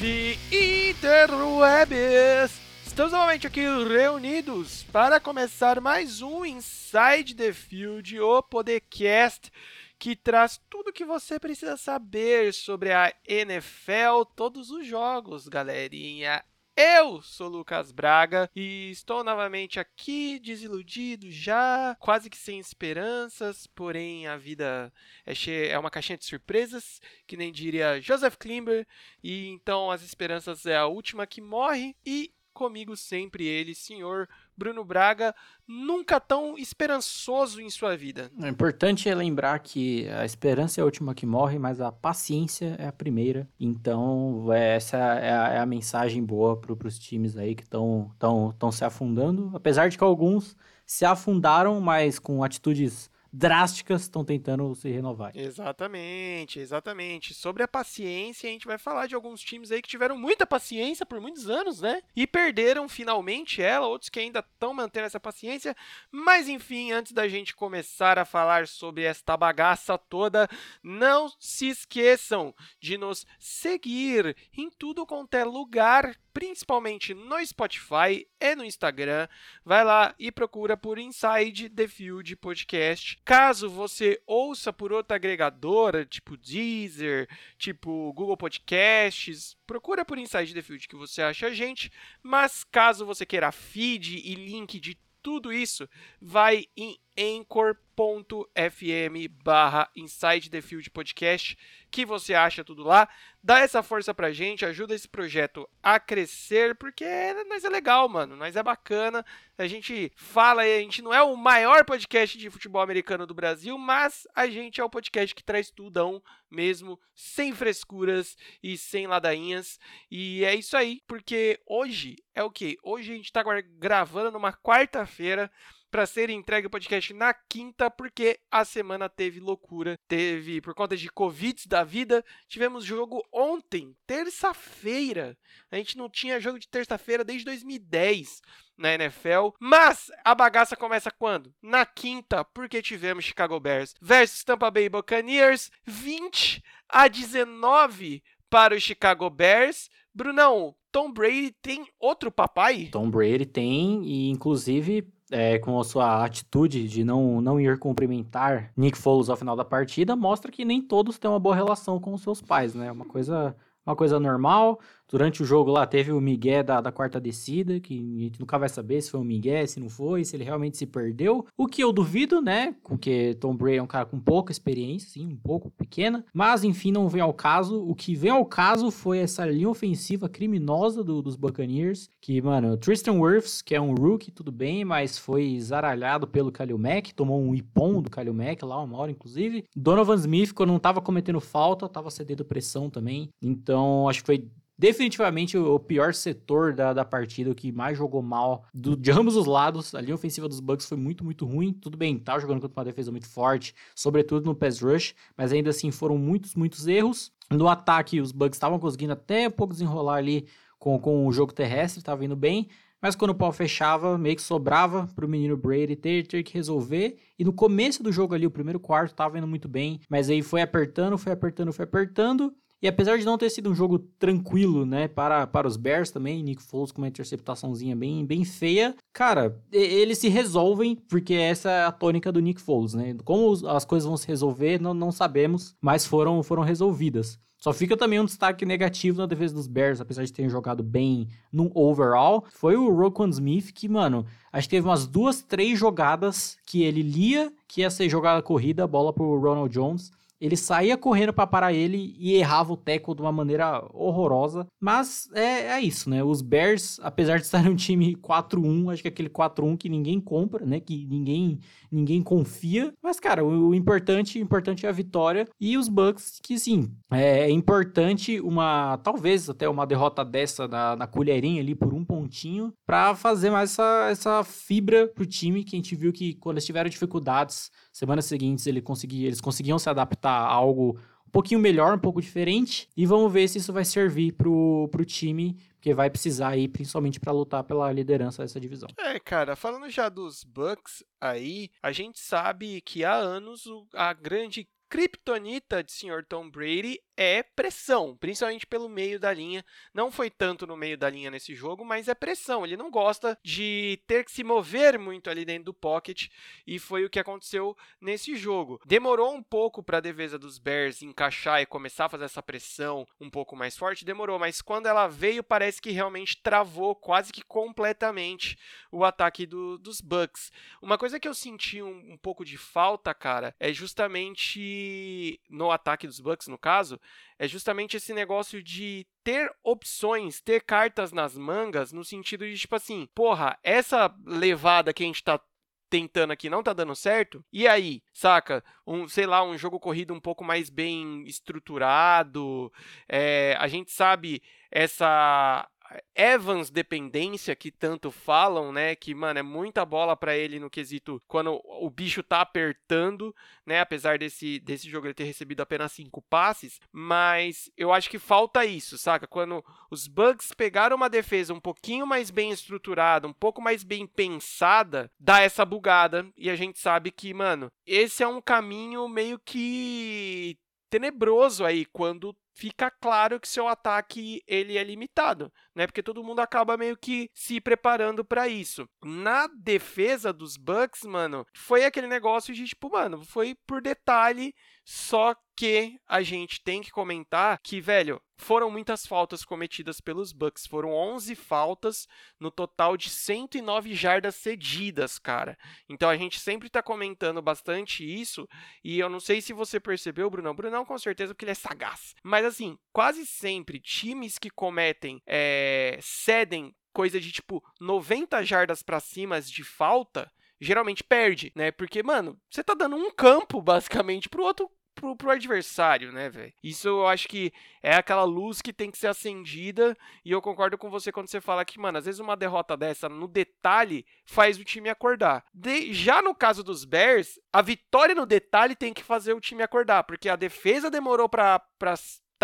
de interwebs! Estamos novamente aqui reunidos para começar mais um Inside the Field, o podcast que traz tudo que você precisa saber sobre a NFL, todos os jogos, galerinha. Eu sou Lucas Braga e estou novamente aqui desiludido já, quase que sem esperanças, porém a vida é, cheia, é uma caixinha de surpresas, que nem diria Joseph Klimber, e então as esperanças é a última que morre e comigo sempre ele, senhor Bruno Braga, nunca tão esperançoso em sua vida. O importante é lembrar que a esperança é a última que morre, mas a paciência é a primeira. Então, essa é a, é a mensagem boa para os times aí que estão tão, tão se afundando. Apesar de que alguns se afundaram, mas com atitudes drásticas estão tentando se renovar. Exatamente, exatamente. Sobre a paciência, a gente vai falar de alguns times aí que tiveram muita paciência por muitos anos, né? E perderam finalmente ela, outros que ainda estão mantendo essa paciência. Mas enfim, antes da gente começar a falar sobre esta bagaça toda, não se esqueçam de nos seguir em tudo quanto é lugar principalmente no Spotify e no Instagram. Vai lá e procura por Inside the Field Podcast. Caso você ouça por outra agregadora, tipo Deezer, tipo Google Podcasts, procura por Inside the Field que você acha a gente. Mas caso você queira feed e link de tudo isso, vai em anchor.fm barra Inside the Field Podcast, que você acha tudo lá. Dá essa força pra gente, ajuda esse projeto a crescer, porque nós é legal, mano, nós é bacana. A gente fala, a gente não é o maior podcast de futebol americano do Brasil, mas a gente é o podcast que traz tudão mesmo, sem frescuras e sem ladainhas. E é isso aí, porque hoje é o que? Hoje a gente tá gravando numa quarta-feira para ser entregue o podcast na quinta, porque a semana teve loucura. Teve, por conta de Covid da vida, tivemos jogo ontem, terça-feira. A gente não tinha jogo de terça-feira desde 2010 na NFL. Mas a bagaça começa quando? Na quinta, porque tivemos Chicago Bears versus Tampa Bay Buccaneers, 20 a 19 para o Chicago Bears. Brunão, Tom Brady tem outro papai? Tom Brady tem, e inclusive é, com a sua atitude de não, não ir cumprimentar Nick Foles ao final da partida, mostra que nem todos têm uma boa relação com os seus pais, né? Uma coisa, uma coisa normal. Durante o jogo lá teve o Miguel da, da quarta descida, que a gente nunca vai saber se foi um Miguel, se não foi, se ele realmente se perdeu. O que eu duvido, né? Porque Tom Brady é um cara com pouca experiência, sim, um pouco pequena. Mas enfim, não vem ao caso. O que vem ao caso foi essa linha ofensiva criminosa do, dos Buccaneers. Que, mano, Tristan Wirfs, que é um rookie, tudo bem, mas foi zaralhado pelo Kalil Mack, tomou um ipom do Kalil Mack lá, uma hora, inclusive. Donovan Smith, quando não tava cometendo falta, tava cedendo pressão também. Então, acho que foi definitivamente o pior setor da, da partida, o que mais jogou mal do, de ambos os lados. A linha ofensiva dos Bucks foi muito, muito ruim. Tudo bem, tá jogando contra uma defesa muito forte, sobretudo no pass rush, mas ainda assim foram muitos, muitos erros. No ataque, os Bucks estavam conseguindo até um pouco desenrolar ali com, com o jogo terrestre, estava indo bem. Mas quando o pau fechava, meio que sobrava para o menino Brady ter, ter que resolver. E no começo do jogo ali, o primeiro quarto, estava indo muito bem. Mas aí foi apertando, foi apertando, foi apertando. E apesar de não ter sido um jogo tranquilo, né, para, para os Bears também, Nick Foles com uma interceptaçãozinha bem, bem feia, cara, eles se resolvem, porque essa é a tônica do Nick Foles, né? Como as coisas vão se resolver, não, não sabemos, mas foram, foram resolvidas. Só fica também um destaque negativo na defesa dos Bears, apesar de terem jogado bem no overall. Foi o Roquan Smith que, mano, acho que teve umas duas, três jogadas que ele lia que ia ser jogada corrida, bola pro Ronald Jones ele saía correndo para parar ele e errava o tackle de uma maneira horrorosa. Mas é, é isso, né? Os Bears, apesar de estarem um time 4-1, acho que é aquele 4-1 que ninguém compra, né? Que ninguém ninguém confia. Mas, cara, o, o importante, importante é a vitória. E os Bucks, que sim, é, é importante uma, talvez até uma derrota dessa na, na colherinha ali por um pontinho, para fazer mais essa, essa fibra pro time, que a gente viu que quando eles tiveram dificuldades, semanas seguintes ele consegui, eles conseguiam se adaptar a algo pouquinho melhor, um pouco diferente. E vamos ver se isso vai servir pro, pro time, porque vai precisar aí, principalmente para lutar pela liderança dessa divisão. É, cara, falando já dos Bucks aí, a gente sabe que há anos a grande kryptonita de Sr. Tom Brady é pressão, principalmente pelo meio da linha. Não foi tanto no meio da linha nesse jogo, mas é pressão. Ele não gosta de ter que se mover muito ali dentro do pocket e foi o que aconteceu nesse jogo. Demorou um pouco para a defesa dos Bears encaixar e começar a fazer essa pressão um pouco mais forte, demorou, mas quando ela veio, parece que realmente travou quase que completamente o ataque do, dos Bucks. Uma coisa que eu senti um, um pouco de falta, cara, é justamente no ataque dos Bucks, no caso, é justamente esse negócio de ter opções, ter cartas nas mangas, no sentido de tipo assim, porra, essa levada que a gente tá tentando aqui não tá dando certo, e aí, saca? Um, sei lá, um jogo corrido um pouco mais bem estruturado, é, a gente sabe essa Evans dependência que tanto falam, né? Que, mano, é muita bola para ele no quesito quando o bicho tá apertando, né? Apesar desse, desse jogo ele ter recebido apenas cinco passes, mas eu acho que falta isso, saca? Quando os Bugs pegaram uma defesa um pouquinho mais bem estruturada, um pouco mais bem pensada, dá essa bugada e a gente sabe que, mano, esse é um caminho meio que tenebroso aí quando fica claro que seu ataque ele é limitado, né? Porque todo mundo acaba meio que se preparando para isso. Na defesa dos Bucks, mano, foi aquele negócio de tipo, mano, foi por detalhe só que a gente tem que comentar que, velho, foram muitas faltas cometidas pelos Bucks. Foram 11 faltas no total de 109 jardas cedidas, cara. Então a gente sempre tá comentando bastante isso. E eu não sei se você percebeu, Brunão. Brunão, com certeza, porque ele é sagaz. Mas assim, quase sempre times que cometem, é, cedem coisa de tipo 90 jardas para cima de falta geralmente perde, né? Porque, mano, você tá dando um campo, basicamente, pro outro pro, pro adversário, né, velho? Isso eu acho que é aquela luz que tem que ser acendida. E eu concordo com você quando você fala que, mano, às vezes uma derrota dessa no detalhe faz o time acordar. De, já no caso dos Bears, a vitória no detalhe tem que fazer o time acordar, porque a defesa demorou pra, pra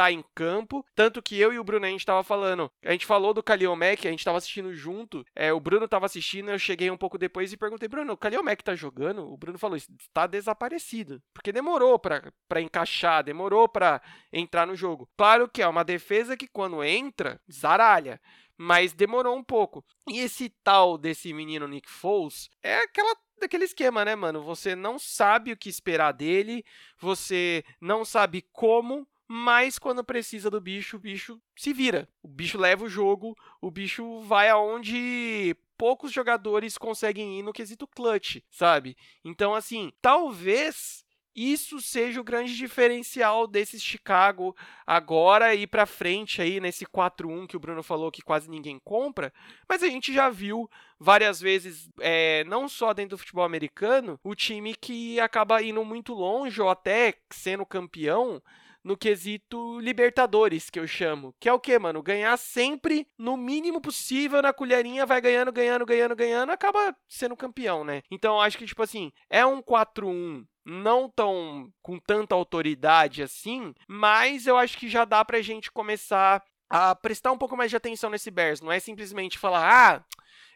tá em campo. Tanto que eu e o Bruno, a gente tava falando. A gente falou do Kalil Mack, a gente tava assistindo junto. É, o Bruno tava assistindo, eu cheguei um pouco depois e perguntei, Bruno, o Kalil Mack tá jogando? O Bruno falou, está desaparecido. Porque demorou pra, pra encaixar, demorou pra entrar no jogo. Claro que é uma defesa que quando entra, zaralha mas demorou um pouco. E esse tal desse menino Nick Foles é aquela daquele esquema, né, mano? Você não sabe o que esperar dele, você não sabe como mas quando precisa do bicho, o bicho se vira. O bicho leva o jogo, o bicho vai aonde poucos jogadores conseguem ir no quesito clutch, sabe? Então, assim, talvez isso seja o grande diferencial desse Chicago agora e para frente aí nesse 4-1 que o Bruno falou que quase ninguém compra, mas a gente já viu várias vezes, é, não só dentro do futebol americano, o time que acaba indo muito longe ou até sendo campeão no quesito Libertadores, que eu chamo. Que é o que, mano? Ganhar sempre no mínimo possível na colherinha, vai ganhando, ganhando, ganhando, ganhando, acaba sendo campeão, né? Então acho que, tipo assim, é um 4-1 não tão com tanta autoridade assim, mas eu acho que já dá pra gente começar a prestar um pouco mais de atenção nesse Bears. Não é simplesmente falar, ah,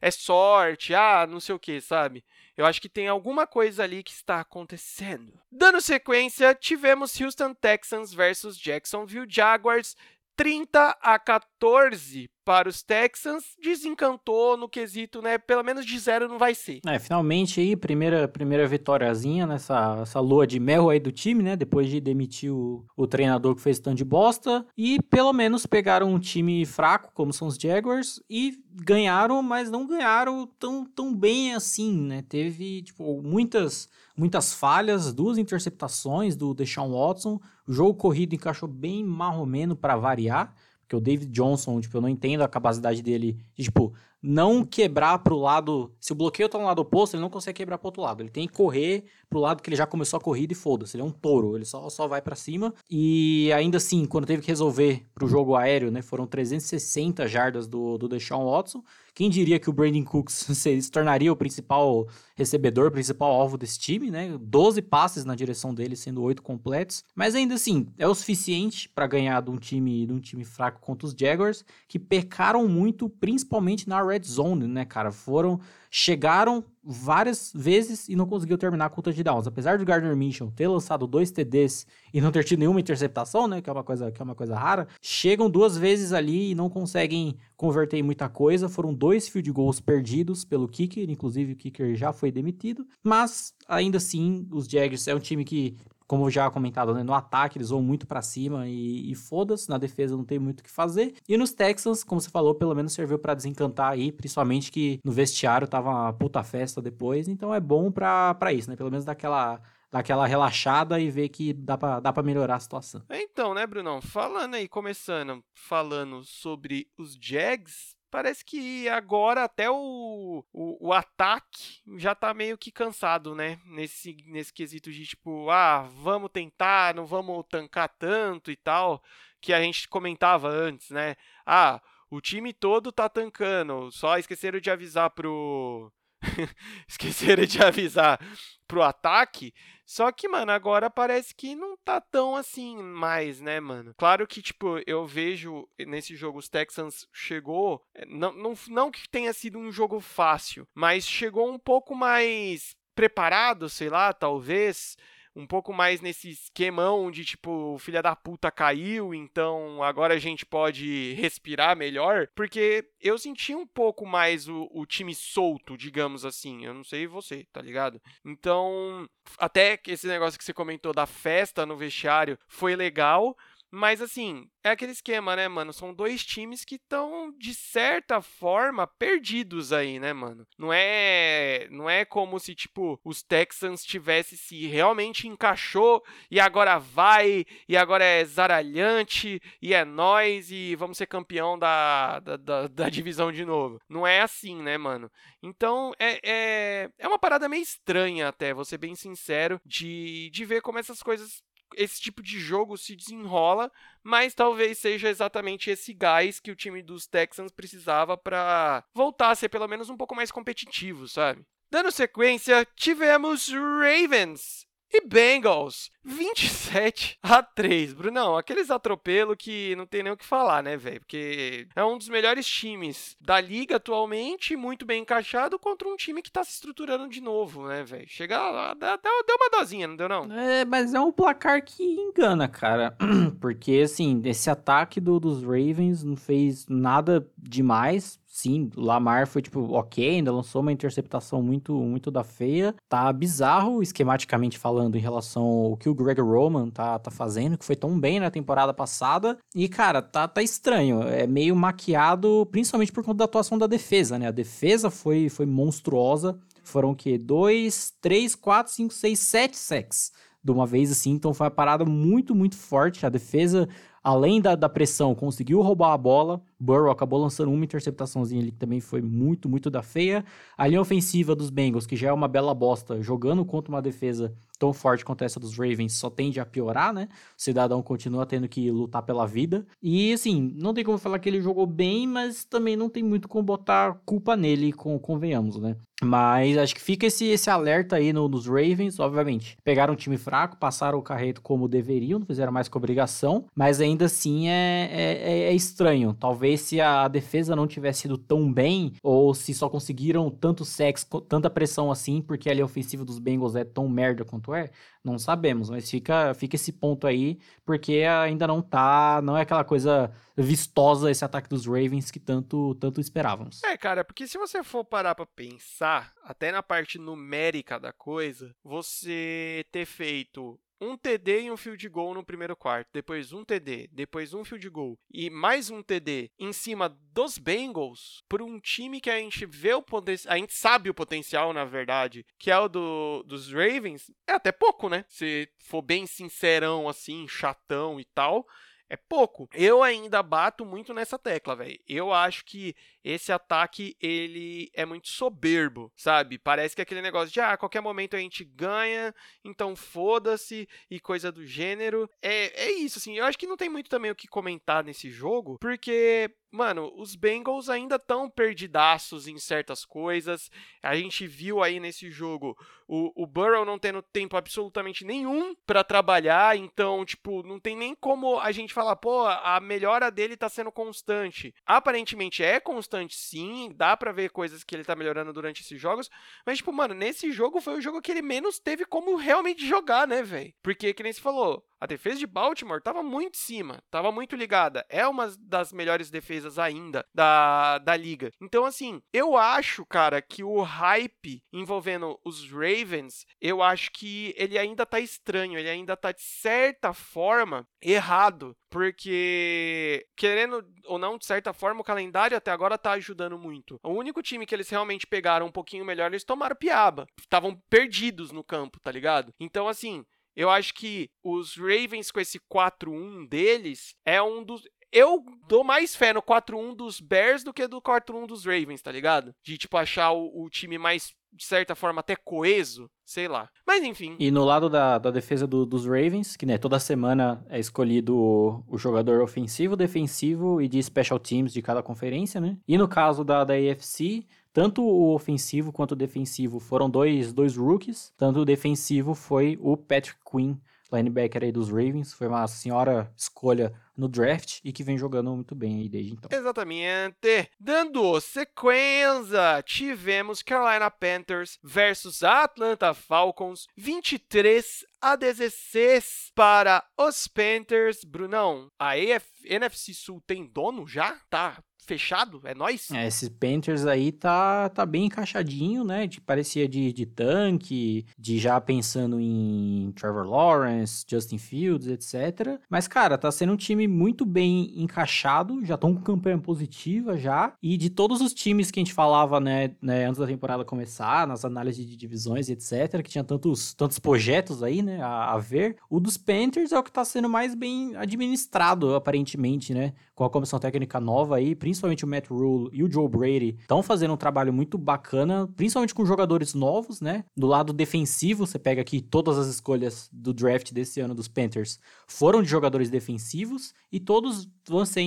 é sorte, ah, não sei o que, sabe? Eu acho que tem alguma coisa ali que está acontecendo. Dando sequência, tivemos Houston Texans versus Jacksonville Jaguars 30 a 14 para os Texans, desencantou no quesito, né? Pelo menos de zero não vai ser. É, finalmente aí, primeira, primeira vitóriazinha nessa essa lua de mel aí do time, né? Depois de demitir o, o treinador que fez tanto de bosta. E pelo menos pegaram um time fraco, como são os Jaguars, e ganharam, mas não ganharam tão, tão bem assim, né? Teve, tipo, muitas muitas falhas, duas interceptações do Deshaun Watson. O jogo corrido encaixou bem marromeno para variar, porque o David Johnson, tipo, eu não entendo a capacidade dele de, tipo, não quebrar pro lado. Se o bloqueio tá no lado oposto, ele não consegue quebrar pro outro lado. Ele tem que correr pro lado que ele já começou a corrida e foda-se. Ele é um touro, ele só, só vai para cima. E ainda assim, quando teve que resolver pro jogo aéreo, né? Foram 360 jardas do, do Deshaun Watson. Quem diria que o Brandon Cooks se tornaria o principal recebedor, principal alvo desse time, né? 12 passes na direção dele, sendo 8 completos. Mas ainda assim, é o suficiente para ganhar de um time de um time fraco contra os Jaguars, que pecaram muito, principalmente na red zone, né, cara? Foram chegaram várias vezes e não conseguiu terminar com touchdowns. Apesar do Gardner Minshew ter lançado dois TDs e não ter tido nenhuma interceptação, né, que é uma coisa que é uma coisa rara, chegam duas vezes ali e não conseguem converter em muita coisa. Foram dois field goals perdidos pelo kicker, inclusive o kicker já foi demitido, mas ainda assim os Jaguars é um time que como já comentado, né, no ataque eles vão muito para cima e, e foda-se, na defesa não tem muito o que fazer. E nos Texans, como você falou, pelo menos serviu para desencantar aí, principalmente que no vestiário tava uma puta festa depois, então é bom para isso, né? Pelo menos daquela daquela relaxada e ver que dá pra, dá pra melhorar a situação. Então, né, Brunão? Falando aí, começando, falando sobre os Jags, parece que agora até o, o, o, ataque já tá meio que cansado, né? Nesse, nesse quesito de tipo, ah, vamos tentar, não vamos tancar tanto e tal, que a gente comentava antes, né? Ah, o time todo tá tancando, só esqueceram de avisar pro. esqueceram de avisar pro ataque só que, mano, agora parece que não tá tão assim mais, né, mano? Claro que, tipo, eu vejo nesse jogo os Texans chegou. Eh, não, não, não que tenha sido um jogo fácil, mas chegou um pouco mais preparado, sei lá, talvez um pouco mais nesse esquemão de tipo, filha da puta caiu, então agora a gente pode respirar melhor, porque eu senti um pouco mais o, o time solto, digamos assim. Eu não sei você, tá ligado? Então, até que esse negócio que você comentou da festa no vestiário foi legal, mas assim, é aquele esquema, né, mano? São dois times que estão de certa forma perdidos aí, né, mano? Não é, não é como se tipo os Texans tivesse se realmente encaixou e agora vai e agora é zaralhante e é nós e vamos ser campeão da, da, da, da divisão de novo. Não é assim, né, mano? Então é, é, é uma parada meio estranha até, vou ser bem sincero, de, de ver como essas coisas esse tipo de jogo se desenrola, mas talvez seja exatamente esse gás que o time dos Texans precisava para voltar a ser pelo menos um pouco mais competitivo, sabe? Dando sequência, tivemos Ravens e Bengals, 27 a 3. Brunão, aqueles atropelo que não tem nem o que falar, né, velho? Porque é um dos melhores times da liga atualmente, muito bem encaixado contra um time que tá se estruturando de novo, né, velho? Chega lá, deu, deu uma dosinha, não deu não? É, mas é um placar que engana, cara. Porque, assim, esse ataque do, dos Ravens não fez nada demais sim, Lamar foi tipo, ok, ainda lançou uma interceptação muito, muito da feia. Tá bizarro, esquematicamente falando, em relação ao que o Greg Roman tá, tá fazendo, que foi tão bem na temporada passada. E, cara, tá, tá estranho. É meio maquiado, principalmente por conta da atuação da defesa, né? A defesa foi, foi monstruosa. Foram o quê? Dois, três, quatro, cinco, seis, sete sacks de uma vez assim. Então foi uma parada muito, muito forte. A defesa além da, da pressão, conseguiu roubar a bola. Burrow acabou lançando uma interceptaçãozinha ali que também foi muito, muito da feia. A linha ofensiva dos Bengals, que já é uma bela bosta, jogando contra uma defesa tão forte quanto essa dos Ravens, só tende a piorar, né? O cidadão continua tendo que lutar pela vida. E assim, não tem como falar que ele jogou bem, mas também não tem muito como botar culpa nele, convenhamos, né? Mas acho que fica esse, esse alerta aí no, nos Ravens, obviamente. Pegaram um time fraco, passaram o carreto como deveriam, não fizeram mais com obrigação, mas ainda assim é, é, é estranho. Talvez se a defesa não tivesse sido tão bem, ou se só conseguiram tanto sexo, tanta pressão assim, porque a linha ofensiva dos Bengals é tão merda quanto é, não sabemos, mas fica, fica esse ponto aí, porque ainda não tá, não é aquela coisa vistosa esse ataque dos Ravens que tanto, tanto esperávamos. É, cara, porque se você for parar pra pensar, até na parte numérica da coisa, você ter feito um TD e um field goal no primeiro quarto, depois um TD, depois um field goal e mais um TD em cima dos Bengals, por um time que a gente vê o potencial, a gente sabe o potencial, na verdade, que é o do, dos Ravens, é até pouco, né? Se for bem sincerão assim, chatão e tal, é pouco. Eu ainda bato muito nessa tecla, velho. Eu acho que esse ataque ele é muito soberbo, sabe? Parece que é aquele negócio de ah, a qualquer momento a gente ganha, então foda-se e coisa do gênero. É, é isso, assim. Eu acho que não tem muito também o que comentar nesse jogo, porque mano, os Bengals ainda estão perdidaços em certas coisas. A gente viu aí nesse jogo o, o Burrow não tendo tempo absolutamente nenhum para trabalhar, então, tipo, não tem nem como a gente falar, pô, a melhora dele tá sendo constante. Aparentemente é constante sim. Dá para ver coisas que ele tá melhorando durante esses jogos. Mas, tipo, mano, nesse jogo foi o jogo que ele menos teve como realmente jogar, né, velho? Porque, que nem se falou, a defesa de Baltimore estava muito em cima, estava muito ligada. É uma das melhores defesas ainda da, da liga. Então, assim, eu acho, cara, que o hype envolvendo os Ravens, eu acho que ele ainda tá estranho, ele ainda tá de certa forma errado. Porque, querendo ou não, de certa forma, o calendário até agora tá ajudando muito. O único time que eles realmente pegaram um pouquinho melhor, eles tomaram piaba. Estavam perdidos no campo, tá ligado? Então, assim, eu acho que os Ravens com esse 4-1 deles é um dos. Eu dou mais fé no 4-1 dos Bears do que do 4-1 dos Ravens, tá ligado? De, tipo, achar o, o time mais de certa forma, até coeso, sei lá. Mas enfim. E no lado da, da defesa do, dos Ravens, que né, toda semana é escolhido o, o, jogador ofensivo, defensivo e de special teams de cada conferência, né? E no caso da, da AFC, tanto o ofensivo quanto o defensivo foram dois, dois rookies, tanto o defensivo foi o Patrick Quinn, linebacker aí dos Ravens, foi uma senhora escolha no draft e que vem jogando muito bem aí desde então. Exatamente. Dando sequência, tivemos Carolina Panthers versus Atlanta Falcons, 23 a 16 para os Panthers. Brunão, a AF, NFC Sul tem dono já? Tá fechado? É nós? É, esse Panthers aí tá, tá bem encaixadinho, né? De, parecia de, de tanque, de já pensando em Trevor Lawrence, Justin Fields, etc. Mas, cara, tá sendo um time muito bem encaixado, já estão com campanha positiva já. E de todos os times que a gente falava, né, né antes da temporada começar, nas análises de divisões, etc., que tinha tantos, tantos projetos aí, né, a, a ver, o dos Panthers é o que tá sendo mais bem administrado, aparentemente, né? Com a comissão técnica nova aí, principalmente o Matt Rule e o Joe Brady, estão fazendo um trabalho muito bacana, principalmente com jogadores novos, né? Do lado defensivo, você pega aqui todas as escolhas do draft desse ano dos Panthers foram de jogadores defensivos e todos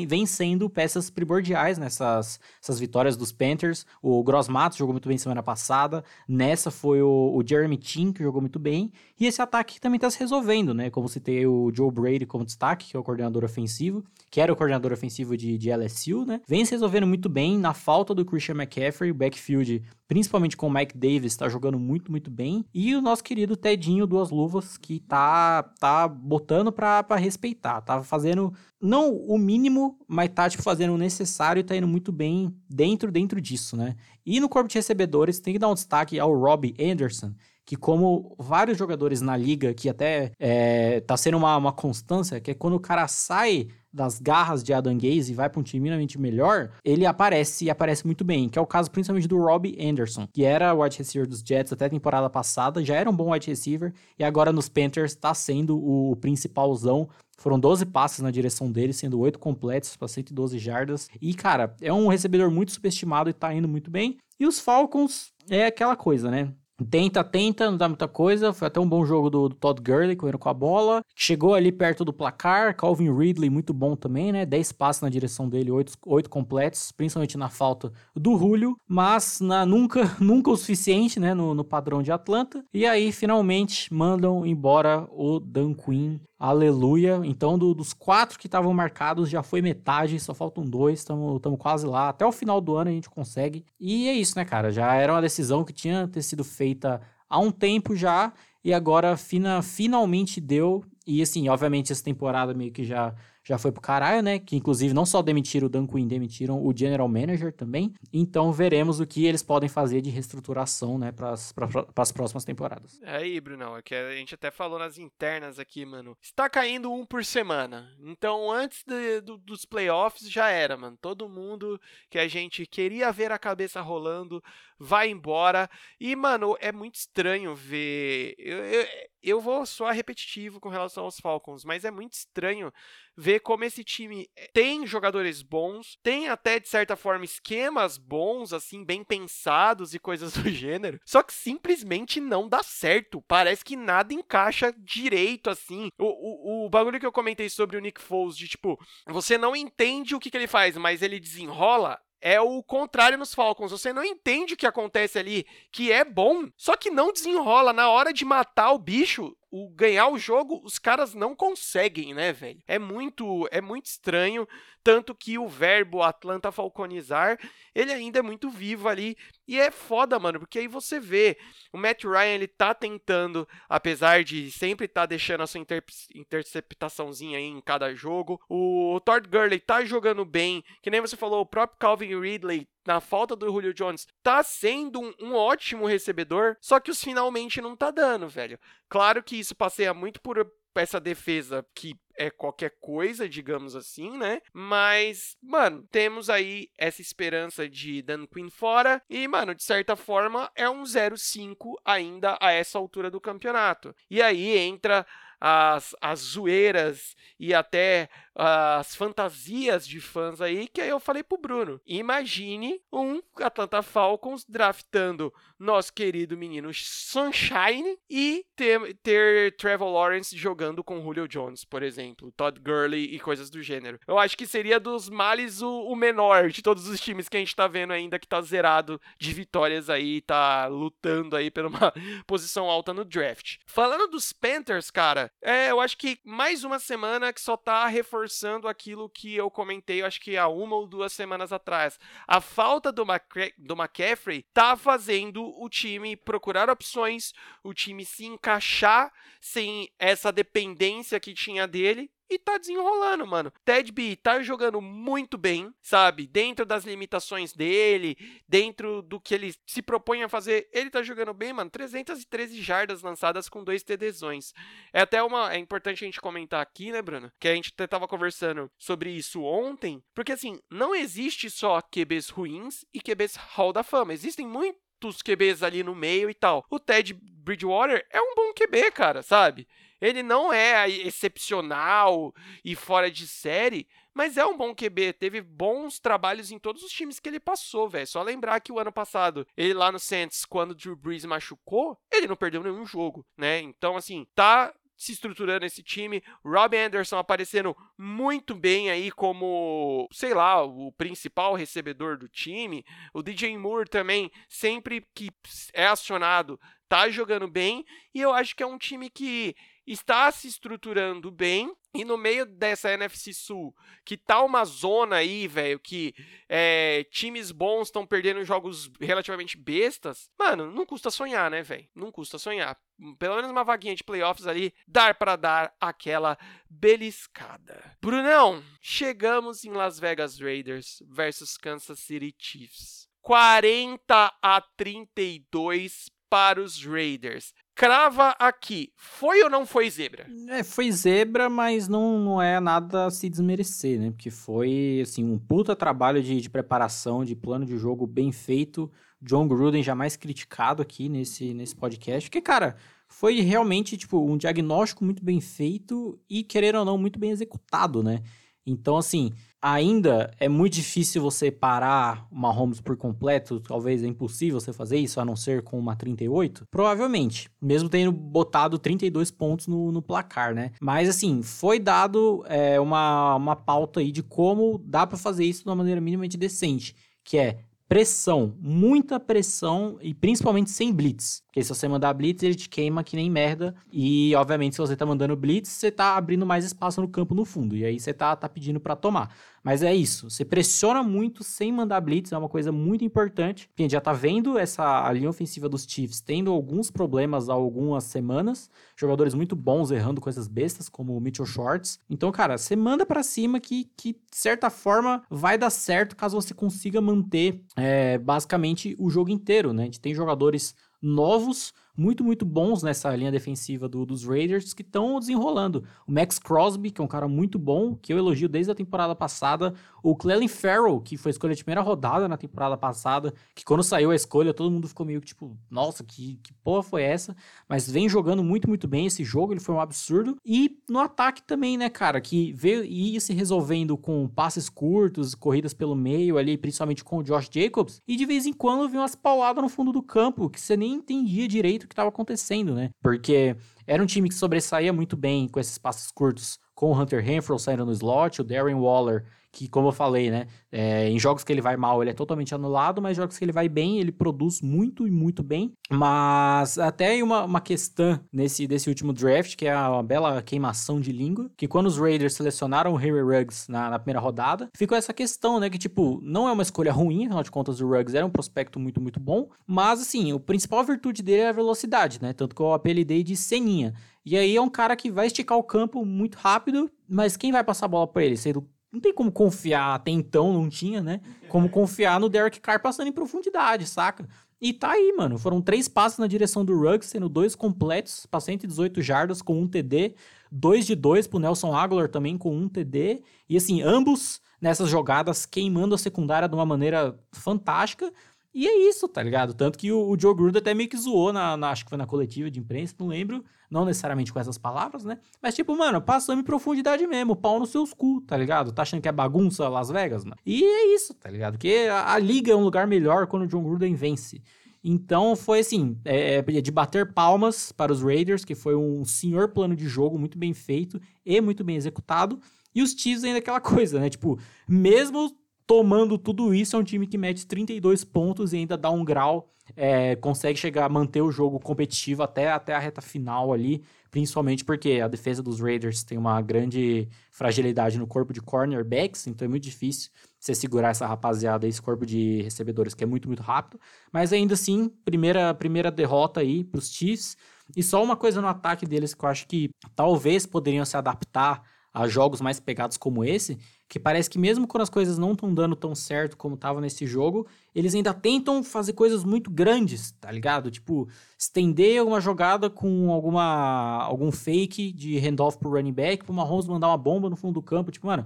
vêm sendo peças primordiais nessas essas vitórias dos Panthers. O Gross Matos jogou muito bem semana passada, nessa foi o, o Jeremy Chin que jogou muito bem, e esse ataque também está se resolvendo, né? Como citei o Joe Brady como destaque, que é o coordenador ofensivo, que era o coordenador ofensivo de, de LSU, né? Vem se resolvendo muito bem na falta do Christian McCaffrey, o backfield, principalmente com o Mike Davis, está jogando muito, muito bem. E o nosso querido Tedinho Duas Luvas, que tá, tá botando para respeitar. Tá fazendo, não o mínimo, mas tá tipo, fazendo o necessário e tá indo muito bem dentro, dentro disso, né? E no corpo de recebedores, tem que dar um destaque ao Robbie Anderson, que como vários jogadores na liga, que até é, tá sendo uma, uma constância, que é quando o cara sai das garras de Adam Gaze e vai para um time minimamente melhor, ele aparece e aparece muito bem, que é o caso principalmente do Robbie Anderson, que era o wide receiver dos Jets até a temporada passada, já era um bom wide receiver e agora nos Panthers está sendo o principalzão foram 12 passes na direção dele, sendo 8 completos para 112 jardas. E, cara, é um recebedor muito subestimado e tá indo muito bem. E os Falcons é aquela coisa, né? Tenta, tenta, não dá muita coisa. Foi até um bom jogo do, do Todd Gurley correndo com a bola. Chegou ali perto do placar. Calvin Ridley, muito bom também, né? 10 passes na direção dele, 8, 8 completos, principalmente na falta do Julio. Mas na, nunca, nunca o suficiente, né? No, no padrão de Atlanta. E aí, finalmente, mandam embora o Dan Quinn Aleluia. Então, do, dos quatro que estavam marcados, já foi metade, só faltam dois, estamos quase lá. Até o final do ano a gente consegue. E é isso, né, cara? Já era uma decisão que tinha ter sido feita há um tempo já, e agora fina, finalmente deu. E assim, obviamente, essa temporada meio que já já foi pro caralho, né? Que inclusive não só demitiram o Dan Quinn, demitiram o General Manager também. Então veremos o que eles podem fazer de reestruturação, né, para as próximas temporadas. É aí, Brunão, é que a gente até falou nas internas aqui, mano. Está caindo um por semana. Então antes de, do, dos playoffs já era, mano. Todo mundo que a gente queria ver a cabeça rolando vai embora. E, mano, é muito estranho ver. Eu, eu, eu vou soar repetitivo com relação aos Falcons, mas é muito estranho ver como esse time tem jogadores bons, tem até de certa forma esquemas bons, assim, bem pensados e coisas do gênero, só que simplesmente não dá certo. Parece que nada encaixa direito, assim. O, o, o bagulho que eu comentei sobre o Nick Foles, de tipo, você não entende o que, que ele faz, mas ele desenrola, é o contrário nos Falcons. Você não entende o que acontece ali, que é bom, só que não desenrola na hora de matar o bicho. O ganhar o jogo, os caras não conseguem, né, velho? É muito, é muito estranho, tanto que o verbo Atlanta falconizar, ele ainda é muito vivo ali, e é foda, mano, porque aí você vê, o Matt Ryan, ele tá tentando, apesar de sempre tá deixando a sua inter interceptaçãozinha aí em cada jogo, o Todd Gurley tá jogando bem, que nem você falou, o próprio Calvin Ridley na falta do Julio Jones, tá sendo um, um, ótimo recebedor, só que os finalmente não tá dando, velho. Claro que isso passeia muito por essa defesa que é qualquer coisa, digamos assim, né? Mas, mano, temos aí essa esperança de Dan Quinn fora e, mano, de certa forma é um 0-5 ainda a essa altura do campeonato. E aí entra as, as zoeiras e até as fantasias de fãs aí, que aí eu falei pro Bruno. Imagine um Atlanta Falcons draftando nosso querido menino Sunshine e ter, ter Trevor Lawrence jogando com Julio Jones, por exemplo, Todd Gurley e coisas do gênero. Eu acho que seria dos males o, o menor de todos os times que a gente tá vendo ainda que tá zerado de vitórias aí, tá lutando aí por uma posição alta no draft. Falando dos Panthers, cara, é, eu acho que mais uma semana que só tá reforçando reforçando aquilo que eu comentei, acho que há uma ou duas semanas atrás. A falta do, Macra do McCaffrey tá fazendo o time procurar opções, o time se encaixar sem essa dependência que tinha dele e tá desenrolando, mano. Ted B tá jogando muito bem, sabe? Dentro das limitações dele, dentro do que ele se propõe a fazer, ele tá jogando bem, mano. 313 jardas lançadas com dois TDzões. É até uma. É importante a gente comentar aqui, né, Bruno? Que a gente até tava conversando sobre isso ontem, porque assim, não existe só QBs ruins e QBs Hall da Fama. Existem muitos QBs ali no meio e tal. O Ted Bridgewater é um bom QB, cara, sabe? Ele não é excepcional e fora de série, mas é um bom QB. Teve bons trabalhos em todos os times que ele passou, velho. Só lembrar que o ano passado, ele lá no Saints, quando o Drew Brees machucou, ele não perdeu nenhum jogo, né? Então, assim, tá se estruturando esse time. Rob Anderson aparecendo muito bem aí como, sei lá, o principal recebedor do time. O DJ Moore também, sempre que é acionado, tá jogando bem. E eu acho que é um time que está se estruturando bem. E no meio dessa NFC Sul, que tá uma zona aí, velho, que é, times bons estão perdendo jogos relativamente bestas, mano, não custa sonhar, né, velho? Não custa sonhar. Pelo menos uma vaguinha de playoffs ali, dar para dar aquela beliscada. Brunão, chegamos em Las Vegas Raiders versus Kansas City Chiefs. 40 a 32 para os Raiders crava aqui. Foi ou não foi zebra? É, foi zebra, mas não, não é nada a se desmerecer, né? Porque foi, assim, um puta trabalho de, de preparação, de plano de jogo bem feito. John Gruden jamais criticado aqui nesse, nesse podcast. Porque, cara, foi realmente, tipo, um diagnóstico muito bem feito e, querer ou não, muito bem executado, né? Então, assim, ainda é muito difícil você parar uma Mahomes por completo, talvez é impossível você fazer isso, a não ser com uma 38? Provavelmente, mesmo tendo botado 32 pontos no, no placar, né? Mas assim, foi dado é, uma, uma pauta aí de como dá para fazer isso de uma maneira minimamente decente, que é pressão, muita pressão e principalmente sem blitz. Porque se você mandar blitz, ele te queima que nem merda. E obviamente, se você tá mandando blitz, você tá abrindo mais espaço no campo no fundo. E aí você tá, tá pedindo para tomar. Mas é isso, você pressiona muito sem mandar blitz, é uma coisa muito importante. A gente já tá vendo essa linha ofensiva dos Chiefs tendo alguns problemas há algumas semanas, jogadores muito bons errando coisas bestas, como o Mitchell Shorts. Então, cara, você manda para cima que, que, de certa forma, vai dar certo caso você consiga manter é, basicamente o jogo inteiro, né? A gente tem jogadores novos, muito, muito bons nessa linha defensiva do, dos Raiders que estão desenrolando. O Max Crosby, que é um cara muito bom, que eu elogio desde a temporada passada. O Clelin Farrell, que foi escolha de primeira rodada na temporada passada, que quando saiu a escolha todo mundo ficou meio que tipo, nossa, que, que porra foi essa? Mas vem jogando muito, muito bem esse jogo, ele foi um absurdo. E no ataque também, né, cara, que veio ia se resolvendo com passes curtos, corridas pelo meio ali, principalmente com o Josh Jacobs. E de vez em quando vinha umas pauladas no fundo do campo, que você nem entendia direito o que estava acontecendo, né? Porque era um time que sobressaía muito bem com esses passos curtos, com o Hunter Renfrow saindo no slot, o Darren Waller, que, como eu falei, né? É, em jogos que ele vai mal, ele é totalmente anulado, mas jogos que ele vai bem, ele produz muito e muito bem. Mas até uma, uma questão nesse desse último draft, que é uma bela queimação de língua, que quando os Raiders selecionaram o Harry Ruggs na, na primeira rodada, ficou essa questão, né? Que, tipo, não é uma escolha ruim, afinal de contas, o Ruggs era um prospecto muito, muito bom, mas, assim, a principal virtude dele é a velocidade, né? Tanto que eu apelidei de Seninha. E aí é um cara que vai esticar o campo muito rápido, mas quem vai passar a bola para ele? Sendo não tem como confiar, até então não tinha, né? Como confiar no Derek Carr passando em profundidade, saca? E tá aí, mano. Foram três passos na direção do Ruggs, sendo dois completos para 118 jardas com um TD, dois de dois pro Nelson Aguilar também com um TD. E assim, ambos nessas jogadas queimando a secundária de uma maneira fantástica. E é isso, tá ligado? Tanto que o, o Joe Gruden até meio que zoou, na, na, acho que foi na coletiva de imprensa, não lembro, não necessariamente com essas palavras, né? Mas tipo, mano, passando em profundidade mesmo, pau nos seus cu, tá ligado? Tá achando que é bagunça Las Vegas, mano? E é isso, tá ligado? Porque a, a liga é um lugar melhor quando o John Gruden vence. Então foi assim, é, é, de bater palmas para os Raiders, que foi um senhor plano de jogo muito bem feito e muito bem executado. E os Chiefs ainda aquela coisa, né? Tipo, mesmo tomando tudo isso, é um time que mete 32 pontos e ainda dá um grau, é, consegue chegar a manter o jogo competitivo até, até a reta final ali, principalmente porque a defesa dos Raiders tem uma grande fragilidade no corpo de cornerbacks, então é muito difícil você segurar essa rapaziada, esse corpo de recebedores que é muito, muito rápido. Mas ainda assim, primeira, primeira derrota aí para os Chiefs. E só uma coisa no ataque deles que eu acho que talvez poderiam se adaptar a jogos mais pegados como esse, que parece que mesmo quando as coisas não estão dando tão certo como tava nesse jogo, eles ainda tentam fazer coisas muito grandes, tá ligado? Tipo, estender uma jogada com alguma algum fake de handoff pro running back, pro Mahomes mandar uma bomba no fundo do campo, tipo, mano,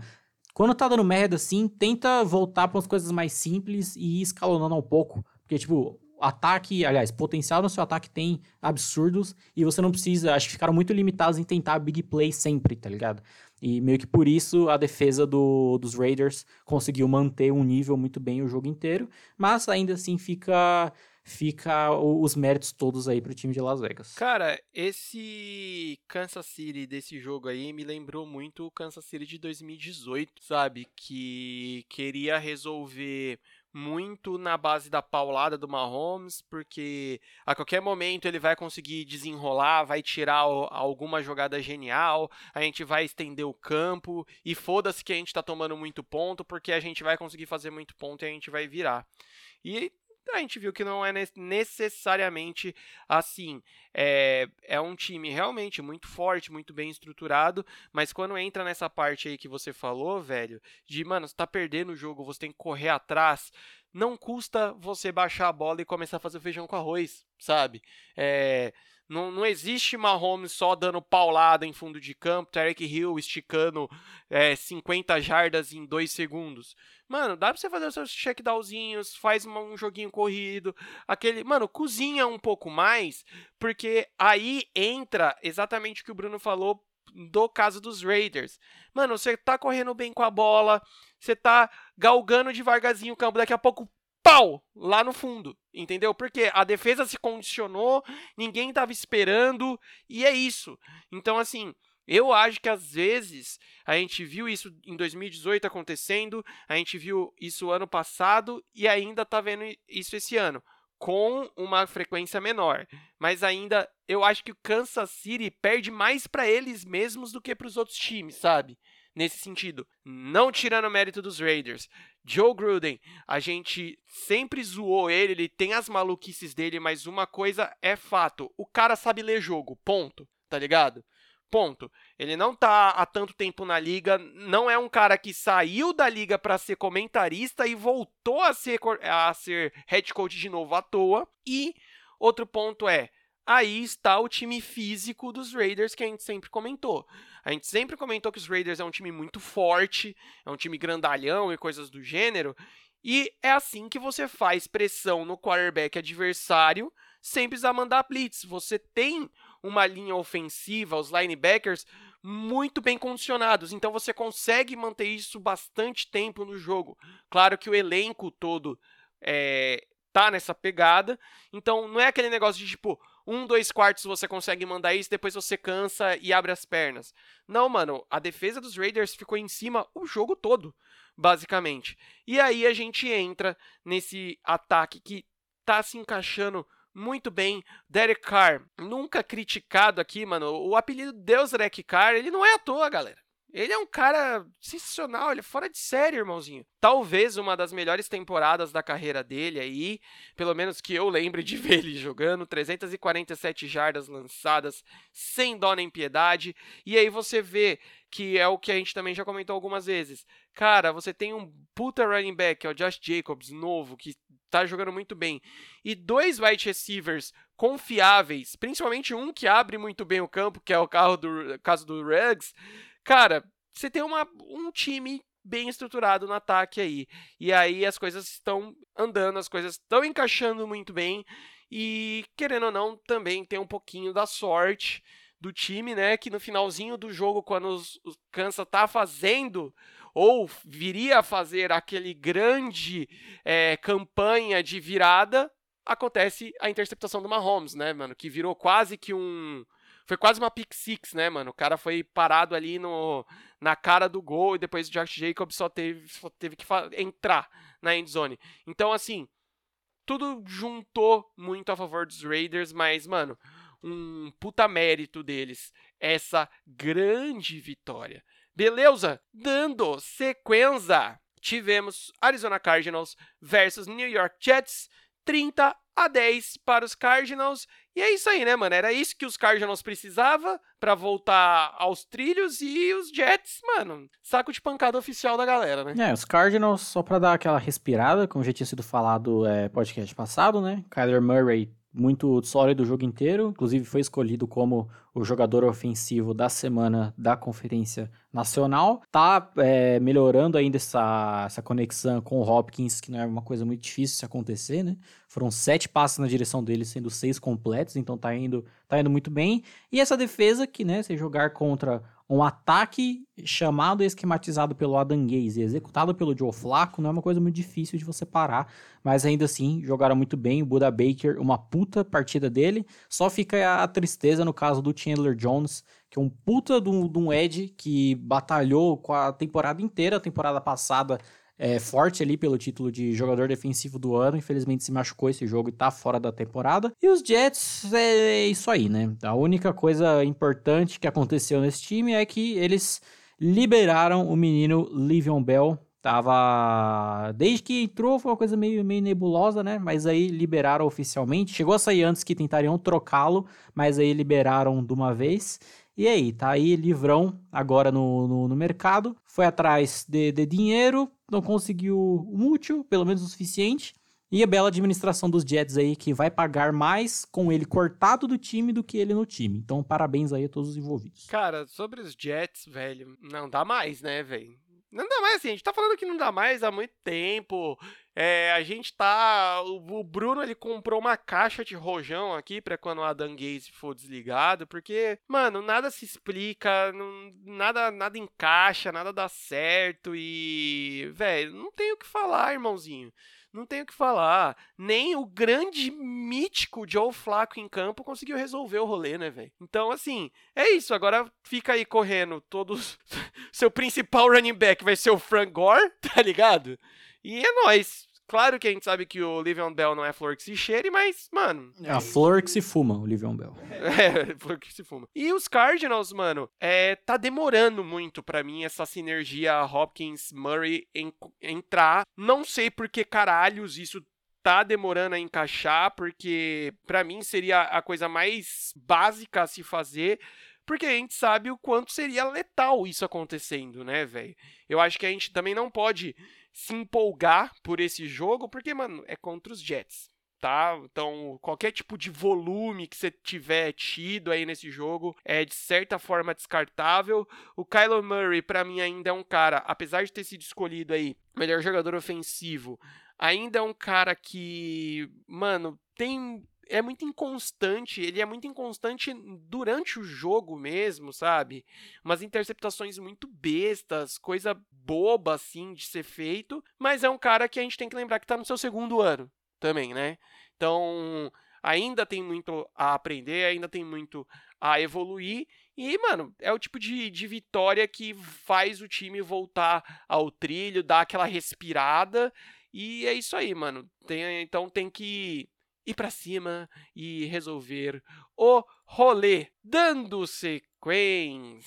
quando tá dando merda assim, tenta voltar para umas coisas mais simples e ir escalonando um pouco, porque tipo, ataque, aliás, potencial no seu ataque tem absurdos e você não precisa, acho que ficaram muito limitados em tentar big play sempre, tá ligado? E meio que por isso a defesa do, dos Raiders conseguiu manter um nível muito bem o jogo inteiro, mas ainda assim fica fica os méritos todos aí pro time de Las Vegas. Cara, esse Kansas City desse jogo aí me lembrou muito o Kansas City de 2018, sabe? Que queria resolver muito na base da paulada do Mahomes, porque a qualquer momento ele vai conseguir desenrolar, vai tirar alguma jogada genial, a gente vai estender o campo e foda-se que a gente tá tomando muito ponto, porque a gente vai conseguir fazer muito ponto e a gente vai virar. E a gente viu que não é necessariamente assim. É, é um time realmente muito forte, muito bem estruturado, mas quando entra nessa parte aí que você falou, velho, de, mano, você tá perdendo o jogo, você tem que correr atrás, não custa você baixar a bola e começar a fazer feijão com arroz, sabe? É, não, não existe Mahomes só dando paulada em fundo de campo, Tarek Hill esticando é, 50 jardas em 2 segundos. Mano, dá pra você fazer os seus checkdownzinhos, faz um joguinho corrido, aquele. Mano, cozinha um pouco mais, porque aí entra exatamente o que o Bruno falou do caso dos Raiders. Mano, você tá correndo bem com a bola, você tá galgando devagarzinho o campo, daqui a pouco pau lá no fundo, entendeu? Porque a defesa se condicionou, ninguém estava esperando e é isso. Então assim, eu acho que às vezes a gente viu isso em 2018 acontecendo, a gente viu isso ano passado e ainda tá vendo isso esse ano com uma frequência menor. Mas ainda eu acho que o Kansas City perde mais para eles mesmos do que para os outros times, sabe? Nesse sentido, não tirando o mérito dos Raiders, Joe Gruden, a gente sempre zoou ele, ele tem as maluquices dele, mas uma coisa é fato: o cara sabe ler jogo, ponto, tá ligado? Ponto. Ele não tá há tanto tempo na liga, não é um cara que saiu da liga para ser comentarista e voltou a ser, a ser head coach de novo à toa. E outro ponto é, aí está o time físico dos Raiders que a gente sempre comentou. A gente sempre comentou que os Raiders é um time muito forte, é um time grandalhão e coisas do gênero. E é assim que você faz pressão no quarterback adversário sem precisar mandar blitz. Você tem uma linha ofensiva, os linebackers muito bem condicionados, então você consegue manter isso bastante tempo no jogo. Claro que o elenco todo é, tá nessa pegada, então não é aquele negócio de tipo, um, dois quartos você consegue mandar isso, depois você cansa e abre as pernas. Não, mano, a defesa dos Raiders ficou em cima o jogo todo, basicamente. E aí a gente entra nesse ataque que tá se encaixando muito bem. Derek Carr, nunca criticado aqui, mano. O apelido Deus Derek Carr, ele não é à toa, galera. Ele é um cara sensacional, ele é fora de série, irmãozinho. Talvez uma das melhores temporadas da carreira dele aí, pelo menos que eu lembre de ver ele jogando, 347 jardas lançadas, sem dó nem piedade. E aí você vê que é o que a gente também já comentou algumas vezes. Cara, você tem um puta running back, é o Josh Jacobs, novo, que tá jogando muito bem. E dois wide receivers confiáveis, principalmente um que abre muito bem o campo, que é o carro do, caso do Ruggs. Cara, você tem uma, um time bem estruturado no ataque aí. E aí as coisas estão andando, as coisas estão encaixando muito bem. E, querendo ou não, também tem um pouquinho da sorte do time, né? Que no finalzinho do jogo, quando o Kansas tá fazendo ou viria a fazer aquele grande é, campanha de virada, acontece a interceptação do Mahomes, né, mano? Que virou quase que um. Foi quase uma pick six, né, mano? O cara foi parado ali no, na cara do gol e depois o Josh Jacobs só teve, só teve que entrar na end zone. Então, assim, tudo juntou muito a favor dos Raiders, mas, mano, um puta mérito deles essa grande vitória. Beleza? Dando sequência, tivemos Arizona Cardinals versus New York Jets, 30 a 10 para os Cardinals. E é isso aí, né, mano? Era isso que os Cardinals precisava para voltar aos trilhos e os Jets, mano, saco de pancada oficial da galera, né? É, os Cardinals, só para dar aquela respirada, como já tinha sido falado é, podcast passado, né? Kyler Murray muito sólido o jogo inteiro, inclusive foi escolhido como o jogador ofensivo da semana da Conferência Nacional. Tá é, melhorando ainda essa, essa conexão com o Hopkins, que não é uma coisa muito difícil de acontecer, né? Foram sete passos na direção dele, sendo seis completos, então tá indo, tá indo muito bem. E essa defesa que, né, se jogar contra um ataque chamado e esquematizado pelo Adam Gaze e executado pelo Joe Flacco não é uma coisa muito difícil de você parar, mas ainda assim jogaram muito bem. O Buda Baker, uma puta partida dele. Só fica a tristeza no caso do Chandler Jones, que é um puta de um Ed que batalhou com a temporada inteira, a temporada passada é, forte ali pelo título de jogador defensivo do ano. Infelizmente se machucou esse jogo e tá fora da temporada. E os Jets é isso aí, né? A única coisa importante que aconteceu nesse time é que eles liberaram o menino Livion Bell. Tava. Desde que entrou foi uma coisa meio, meio nebulosa, né? Mas aí liberaram oficialmente. Chegou a sair antes que tentariam trocá-lo, mas aí liberaram de uma vez. E aí, tá aí livrão agora no, no, no mercado. Foi atrás de, de dinheiro, não conseguiu o útil, pelo menos o suficiente. E a bela administração dos Jets aí, que vai pagar mais com ele cortado do time do que ele no time. Então, parabéns aí a todos os envolvidos. Cara, sobre os Jets, velho, não dá mais, né, velho? Não dá mais assim, a gente tá falando que não dá mais há muito tempo. É, a gente tá. O Bruno ele comprou uma caixa de rojão aqui para quando o Adam Gaze for desligado, porque, mano, nada se explica, não, nada, nada encaixa, nada dá certo e. Velho, não tem o que falar, irmãozinho. Não tem o que falar. Nem o grande mítico Joe Flaco em campo conseguiu resolver o rolê, né, velho? Então, assim, é isso. Agora fica aí correndo todos. Seu principal running back vai ser o Frank Gore, tá ligado? E é nóis. Claro que a gente sabe que o Livion Bell não é flor que se cheire, mas, mano. É a flor que se fuma, o Livion Bell. É, flor que se fuma. E os Cardinals, mano, é, tá demorando muito para mim essa sinergia Hopkins-Murray en entrar. Não sei por que caralhos isso tá demorando a encaixar, porque para mim seria a coisa mais básica a se fazer porque a gente sabe o quanto seria letal isso acontecendo, né, velho? Eu acho que a gente também não pode se empolgar por esse jogo, porque, mano, é contra os Jets, tá? Então, qualquer tipo de volume que você tiver tido aí nesse jogo é de certa forma descartável. O Kylo Murray, para mim, ainda é um cara, apesar de ter sido escolhido aí melhor jogador ofensivo, ainda é um cara que, mano, tem é muito inconstante, ele é muito inconstante durante o jogo mesmo, sabe? Umas interceptações muito bestas, coisa boba assim de ser feito, mas é um cara que a gente tem que lembrar que tá no seu segundo ano também, né? Então, ainda tem muito a aprender, ainda tem muito a evoluir. E, mano, é o tipo de, de vitória que faz o time voltar ao trilho, dar aquela respirada. E é isso aí, mano. Tem, então tem que ir para cima e resolver o rolê. Dando sequência,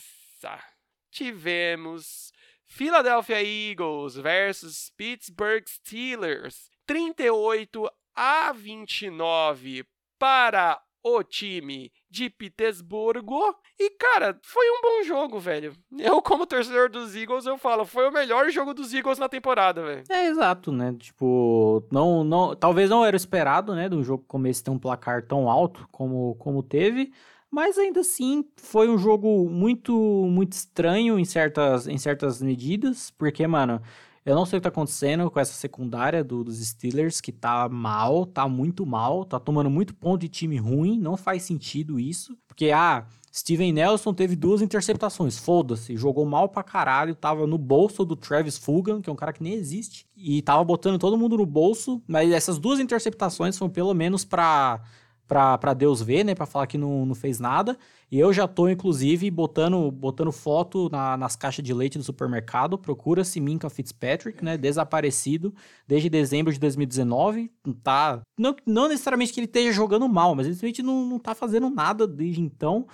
tivemos Philadelphia Eagles versus Pittsburgh Steelers. 38 a 29 para o time de Petersburgo. E, cara, foi um bom jogo, velho. Eu, como torcedor dos Eagles, eu falo, foi o melhor jogo dos Eagles na temporada, velho. É, exato, né? Tipo, não, não, talvez não era esperado, né, de um jogo como esse ter um placar tão alto como, como teve. Mas ainda assim, foi um jogo muito, muito estranho em certas, em certas medidas, porque, mano, eu não sei o que tá acontecendo com essa secundária do, dos Steelers, que tá mal, tá muito mal, tá tomando muito ponto de time ruim, não faz sentido isso. Porque, ah, Steven Nelson teve duas interceptações, foda-se, jogou mal pra caralho, tava no bolso do Travis Fulgham, que é um cara que nem existe, e tava botando todo mundo no bolso, mas essas duas interceptações são pelo menos pra para Deus ver, né? Para falar que não, não fez nada. E eu já tô, inclusive, botando, botando foto na, nas caixas de leite do supermercado. Procura-se Minka Fitzpatrick, né? Desaparecido desde dezembro de 2019. Tá. Não, não necessariamente que ele esteja jogando mal, mas ele simplesmente não, não tá fazendo nada desde então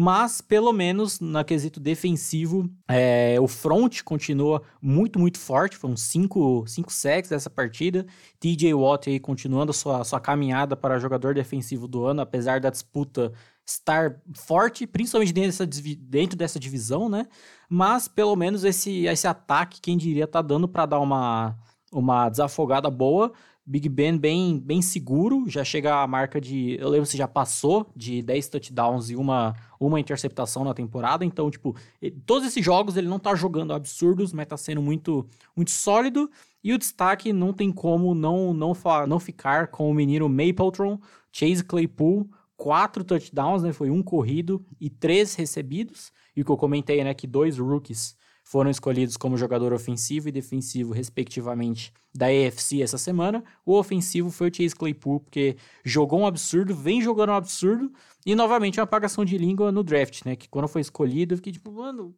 mas pelo menos na quesito defensivo, é, o front continua muito, muito forte. Foram cinco, cinco sacks dessa partida. TJ Watt aí continuando a sua, sua caminhada para jogador defensivo do ano, apesar da disputa estar forte, principalmente dentro dessa, dentro dessa divisão, né? Mas pelo menos esse, esse ataque, quem diria, tá dando para dar uma, uma desafogada boa. Big Ben bem, bem seguro, já chega a marca de. Eu lembro se já passou de 10 touchdowns e uma, uma interceptação na temporada. Então, tipo, todos esses jogos ele não tá jogando absurdos, mas tá sendo muito, muito sólido. E o destaque não tem como não, não, não ficar com o menino Mapletron, Chase Claypool, quatro touchdowns, né? Foi um corrido e três recebidos. E o que eu comentei, né? Que dois rookies foram escolhidos como jogador ofensivo e defensivo, respectivamente, da AFC essa semana. O ofensivo foi o Chase Claypool, porque jogou um absurdo, vem jogando um absurdo, e novamente uma apagação de língua no draft, né? Que quando foi escolhido, eu fiquei tipo, mano,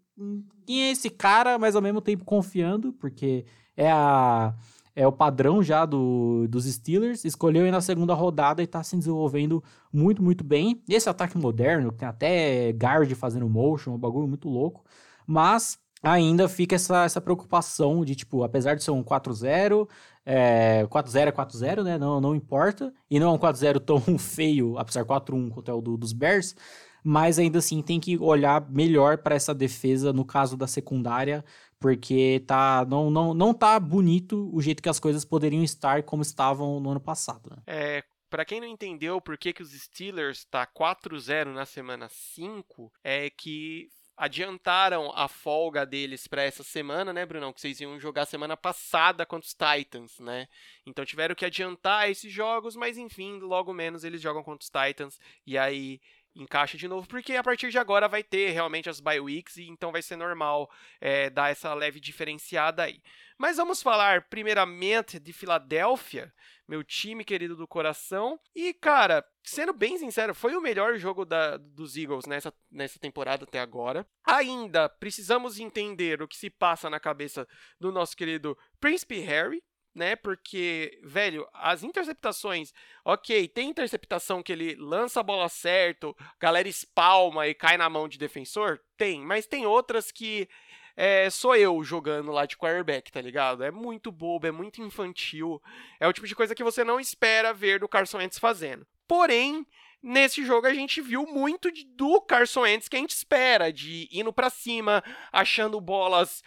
quem é esse cara? Mas ao mesmo tempo confiando, porque é a é o padrão já do, dos Steelers, escolheu ir na segunda rodada e está se desenvolvendo muito, muito bem. Esse ataque moderno, que tem até guard fazendo motion, um bagulho muito louco, mas ainda fica essa, essa preocupação de, tipo, apesar de ser um 4-0, é, 4-0 é 4-0, né? Não, não importa. E não é um 4-0 tão feio, apesar de 4-1 quanto é o do, dos Bears. Mas ainda assim tem que olhar melhor para essa defesa no caso da secundária, porque tá não, não, não tá bonito o jeito que as coisas poderiam estar como estavam no ano passado. Né? É, para quem não entendeu por que, que os Steelers tá 4-0 na semana 5, é que adiantaram a folga deles para essa semana, né, Brunão? Que vocês iam jogar semana passada contra os Titans, né? Então tiveram que adiantar esses jogos, mas enfim, logo menos eles jogam contra os Titans e aí encaixa de novo, porque a partir de agora vai ter realmente as bye weeks e então vai ser normal é, dar essa leve diferenciada aí. Mas vamos falar primeiramente de Filadélfia, meu time querido do coração. E, cara, sendo bem sincero, foi o melhor jogo da, dos Eagles nessa, nessa temporada até agora. Ainda precisamos entender o que se passa na cabeça do nosso querido Príncipe Harry, né? Porque, velho, as interceptações, ok, tem interceptação que ele lança a bola certo, galera espalma e cai na mão de defensor? Tem, mas tem outras que é, sou eu jogando lá de quarterback, tá ligado? É muito bobo, é muito infantil. É o tipo de coisa que você não espera ver do Carson Wentz fazendo. Porém, nesse jogo a gente viu muito de, do Carson Wentz que a gente espera, de indo para cima, achando bolas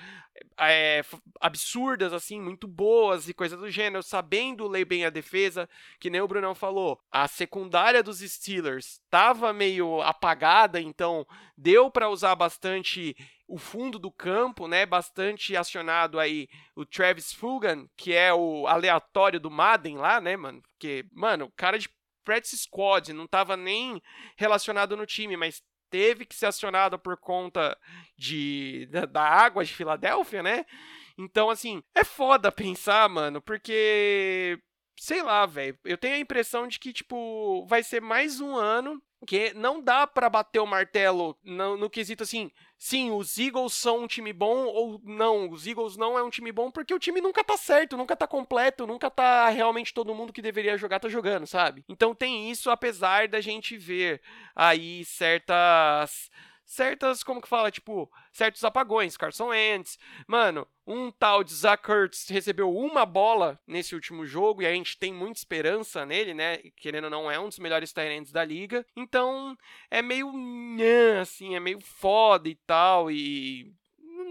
é, absurdas, assim, muito boas e coisas do gênero, sabendo ler bem a defesa, que nem o Brunão falou. A secundária dos Steelers estava meio apagada, então deu para usar bastante o fundo do campo, né? Bastante acionado aí o Travis Fulgham, que é o aleatório do Madden lá, né, mano? Porque, mano, cara de practice squad, não tava nem relacionado no time, mas teve que ser acionado por conta de da, da água de Filadélfia, né? Então, assim, é foda pensar, mano, porque sei lá, velho. Eu tenho a impressão de que, tipo, vai ser mais um ano que não dá para bater o martelo no, no, quesito assim, sim, os Eagles são um time bom ou não, os Eagles não é um time bom porque o time nunca tá certo, nunca tá completo, nunca tá realmente todo mundo que deveria jogar tá jogando, sabe? Então tem isso apesar da gente ver aí certas certas, como que fala, tipo, certos apagões. Carson Wentz, mano, um tal de Zach Ertz recebeu uma bola nesse último jogo e a gente tem muita esperança nele, né? Querendo ou não, é um dos melhores tight da liga. Então, é meio assim, é meio foda e tal e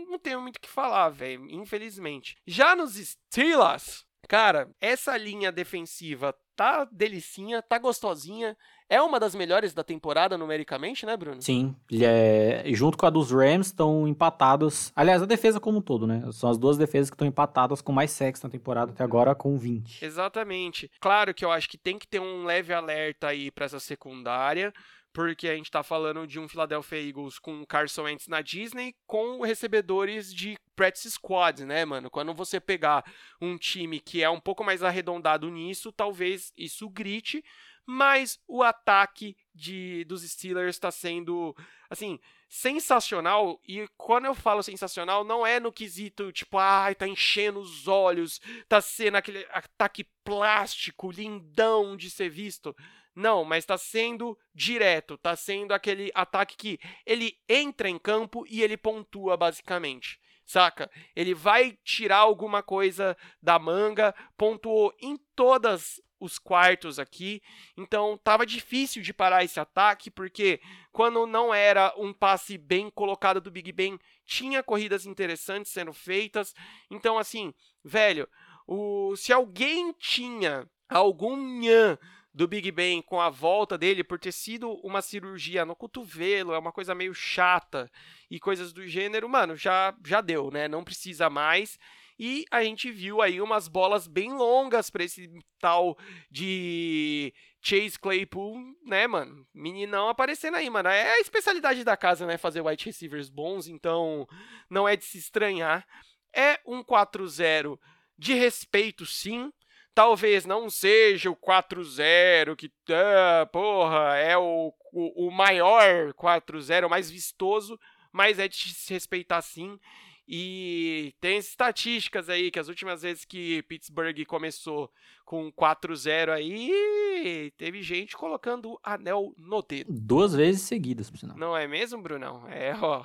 não tenho muito o que falar, velho, infelizmente. Já nos Steelers, cara, essa linha defensiva tá delicinha, tá gostosinha. É uma das melhores da temporada numericamente, né, Bruno? Sim. É... Junto com a dos Rams, estão empatados. Aliás, a defesa como um todo, né? São as duas defesas que estão empatadas com mais sexo na temporada até agora, com 20. Exatamente. Claro que eu acho que tem que ter um leve alerta aí para essa secundária porque a gente tá falando de um Philadelphia Eagles com Carson Wentz na Disney com recebedores de practice squad, né, mano? Quando você pegar um time que é um pouco mais arredondado nisso, talvez isso grite, mas o ataque de, dos Steelers está sendo, assim, sensacional. E quando eu falo sensacional, não é no quesito tipo, ai, ah, tá enchendo os olhos, tá sendo aquele ataque plástico, lindão de ser visto. Não, mas está sendo direto, está sendo aquele ataque que ele entra em campo e ele pontua basicamente saca? Ele vai tirar alguma coisa da manga, pontuou em todas os quartos aqui. Então tava difícil de parar esse ataque, porque quando não era um passe bem colocado do Big Ben, tinha corridas interessantes sendo feitas. Então, assim, velho, o, se alguém tinha algum nhan do Big Ben com a volta dele por ter sido uma cirurgia no cotovelo, é uma coisa meio chata e coisas do gênero, mano, já já deu, né? Não precisa mais. E a gente viu aí umas bolas bem longas para esse tal de Chase Claypool, né, mano? Meninão aparecendo aí, mano. É a especialidade da casa, né? Fazer wide receivers bons, então não é de se estranhar. É um 4-0 de respeito, sim. Talvez não seja o 4-0 que, ah, porra, é o, o, o maior 4-0, o mais vistoso, mas é de se respeitar sim. E tem estatísticas aí que as últimas vezes que Pittsburgh começou com 4-0 aí, teve gente colocando anel no dedo. Duas vezes seguidas, por sinal. Não é mesmo, Brunão? É, ó.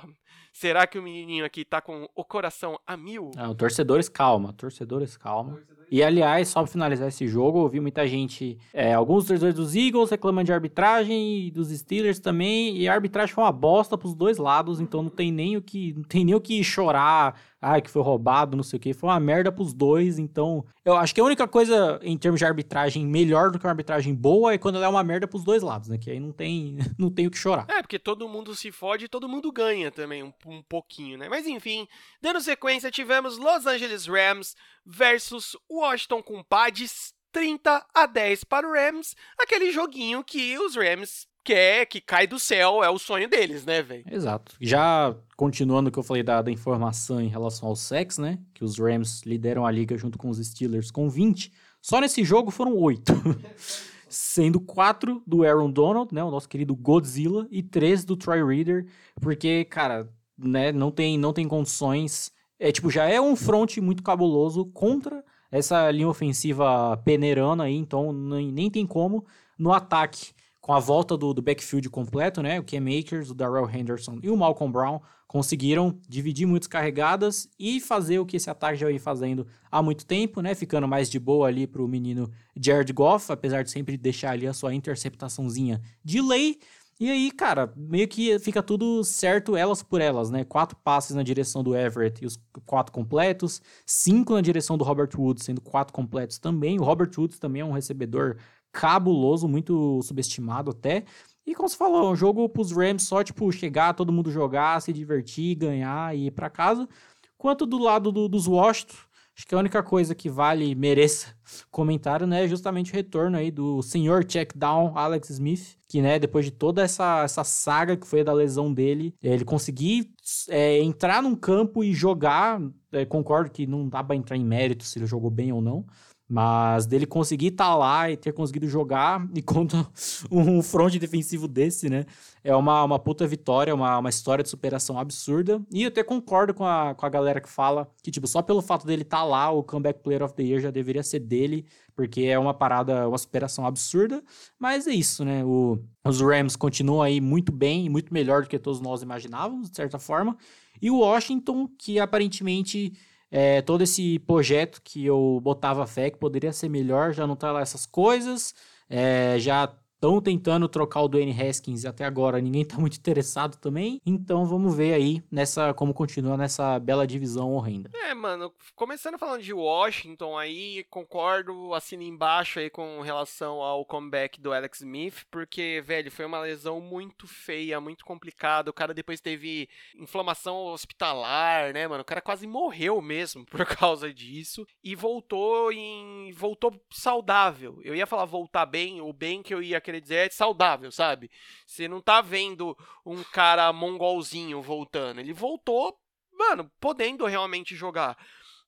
Será que o menininho aqui tá com o coração a mil? Não, torcedores, calma. Torcedores, calma. E aliás, só pra finalizar esse jogo, eu vi muita gente, é, alguns torcedores dos Eagles reclamando de arbitragem e dos Steelers também, e a arbitragem foi uma bosta pros dois lados, então não tem nem o que, não tem nem o que chorar, ai, que foi roubado, não sei o que, foi uma merda pros dois, então eu acho que a única coisa em termos de arbitragem melhor do que uma arbitragem boa é quando ela é uma merda pros dois lados, né, que aí não tem, não tem o que chorar. É, porque todo mundo se fode e todo mundo ganha também, um, um pouquinho, né, mas enfim, dando sequência, tivemos Los Angeles Rams versus Washington Compadres 30 a 10 para o Rams, aquele joguinho que os Rams quer, que cai do céu, é o sonho deles, né, velho? Exato. Já continuando o que eu falei da, da informação em relação ao sex, né, que os Rams lideram a liga junto com os Steelers com 20, só nesse jogo foram 8. Sendo quatro do Aaron Donald, né, o nosso querido Godzilla, e três do Troy Reader, porque, cara, né, não tem, não tem condições é tipo, já é um front muito cabuloso contra essa linha ofensiva peneirana aí, então nem, nem tem como. No ataque, com a volta do, do backfield completo, né? O Cam Akers, o Darrell Henderson e o Malcolm Brown conseguiram dividir muitas carregadas e fazer o que esse ataque já vem fazendo há muito tempo, né? Ficando mais de boa ali para o menino Jared Goff, apesar de sempre deixar ali a sua interceptaçãozinha de lei. E aí, cara, meio que fica tudo certo elas por elas, né? Quatro passes na direção do Everett e os quatro completos, cinco na direção do Robert Woods, sendo quatro completos também. O Robert Woods também é um recebedor cabuloso, muito subestimado até. E como você falou, um jogo pros Rams só, tipo, chegar, todo mundo jogar, se divertir, ganhar e ir pra casa. Quanto do lado do, dos Washington, Acho que a única coisa que vale mereça comentário, né, é justamente o retorno aí do senhor checkdown Alex Smith, que, né, depois de toda essa, essa saga que foi da lesão dele, ele conseguir é, entrar num campo e jogar, é, concordo que não dá pra entrar em mérito se ele jogou bem ou não, Mas dele conseguir estar tá lá e ter conseguido jogar e contra um front defensivo desse, né? É uma, uma puta vitória, uma, uma história de superação absurda. E eu até concordo com a, com a galera que fala que, tipo, só pelo fato dele estar tá lá, o Comeback Player of the Year já deveria ser dele, porque é uma parada, uma superação absurda. Mas é isso, né? O, os Rams continuam aí muito bem, muito melhor do que todos nós imaginávamos, de certa forma. E o Washington, que aparentemente é, todo esse projeto que eu botava fé que poderia ser melhor, já não tá lá essas coisas, é, já Estão tentando trocar o Dwayne Haskins até agora ninguém está muito interessado também. Então vamos ver aí nessa como continua nessa bela divisão horrenda. É, mano, começando falando de Washington aí, concordo, assino embaixo aí com relação ao comeback do Alex Smith, porque, velho, foi uma lesão muito feia, muito complicada. O cara depois teve inflamação hospitalar, né, mano? O cara quase morreu mesmo por causa disso e voltou em voltou saudável. Eu ia falar voltar bem, o bem que eu ia querer dizer é saudável, sabe? Você não tá vendo um cara mongolzinho voltando. Ele voltou, mano, podendo realmente jogar.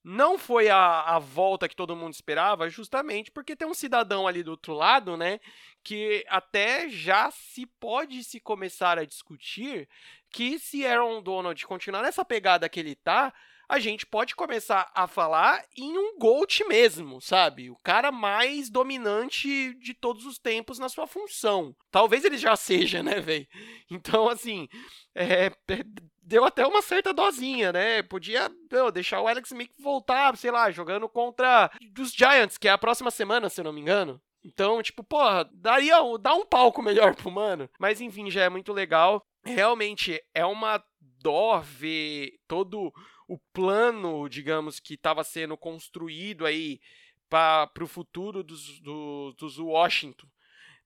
Não foi a, a volta que todo mundo esperava, justamente porque tem um cidadão ali do outro lado, né? Que até já se pode se começar a discutir que se Aaron Donald continuar nessa pegada que ele tá, a gente pode começar a falar em um GOAT mesmo, sabe? O cara mais dominante de todos os tempos na sua função. Talvez ele já seja, né, velho? Então, assim, é, é, deu até uma certa dosinha, né? Podia meu, deixar o Alex Smith voltar, sei lá, jogando contra os Giants, que é a próxima semana, se eu não me engano. Então, tipo, porra, daria dá um palco melhor pro mano. Mas enfim, já é muito legal. Realmente é uma dó ver todo o plano, digamos, que estava sendo construído aí para o futuro dos, do, dos Washington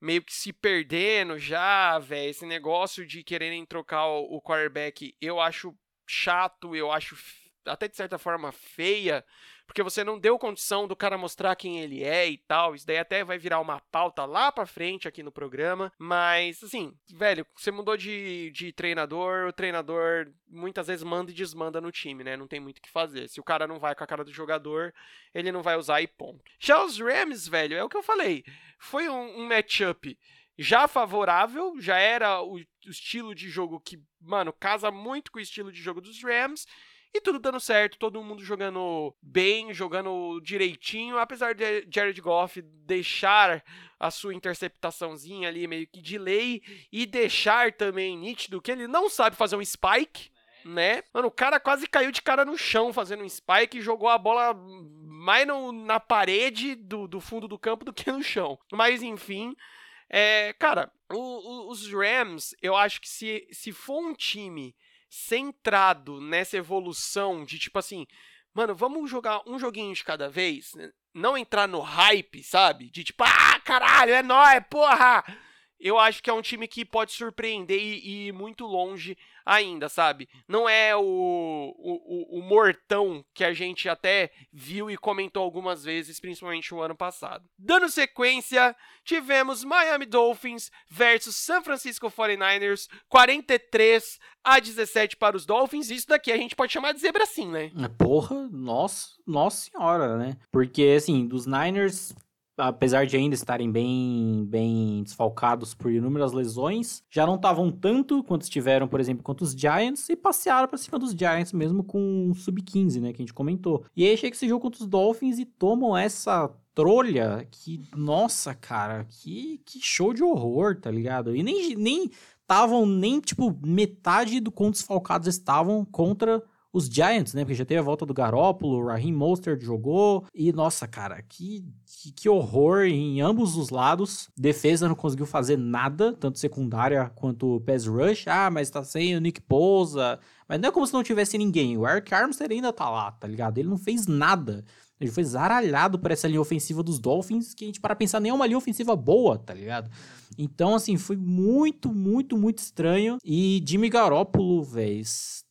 meio que se perdendo já, velho. Esse negócio de quererem trocar o, o quarterback, eu acho chato, eu acho até de certa forma feia, porque você não deu condição do cara mostrar quem ele é e tal. Isso daí até vai virar uma pauta lá pra frente aqui no programa. Mas, assim, velho, você mudou de, de treinador, o treinador muitas vezes manda e desmanda no time, né? Não tem muito o que fazer. Se o cara não vai com a cara do jogador, ele não vai usar e ponto. Já os Rams, velho, é o que eu falei. Foi um, um matchup já favorável, já era o, o, estilo de jogo que, mano, casa muito com o estilo de jogo dos Rams. E tudo dando certo, todo mundo jogando bem, jogando direitinho, apesar de Jared Goff deixar a sua interceptaçãozinha ali meio que de lei e deixar também nítido que ele não sabe fazer um spike, né? Mano, o cara quase caiu de cara no chão fazendo um spike e jogou a bola mais no, na parede do, do fundo do campo do que no chão. Mas enfim, é, cara, o, o, os Rams, eu acho que se, se for um time centrado nessa evolução de tipo assim, mano, vamos jogar um joguinho de cada vez, né? não entrar no hype, sabe? De tipo, ah, caralho, é nóis, porra! Eu acho que é um time que pode surpreender e, e ir muito longe ainda, sabe? Não é o, o, o, mortão que a gente até viu e comentou algumas vezes, principalmente no ano passado. Dando sequência, tivemos Miami Dolphins versus San Francisco 49ers, 43 a 17 para os Dolphins. Isso daqui a gente pode chamar de zebra sim, né? É, porra, nossa, nossa senhora, né? Porque, assim, dos Niners apesar de ainda estarem bem, bem desfalcados por inúmeras lesões, já não estavam tanto quanto estiveram, por exemplo, quanto os Giants e passearam para cima dos Giants mesmo com sub-15, né, que a gente comentou. E aí chega esse jogo contra os Dolphins e tomam essa trolha que, nossa, cara, que, que show de horror, tá ligado? E nem nem estavam nem tipo metade do quanto desfalcados estavam contra os Giants, né? Porque já teve a volta do Garópolo, o Raheem Mostert jogou. E, nossa, cara, que, que, que, horror em ambos os lados. Defesa não conseguiu fazer nada, tanto secundária quanto pass rush. Ah, mas tá sem o Nick Pousa. Mas não é como se não tivesse ninguém. O Eric Armstead ainda tá lá, tá ligado? Ele não fez nada. Ele foi zaralhado por essa linha ofensiva dos Dolphins, que a gente para pensar nem é uma linha ofensiva boa, tá ligado? Então, assim, foi muito, muito, muito estranho. E Jimmy Garoppolo, velho,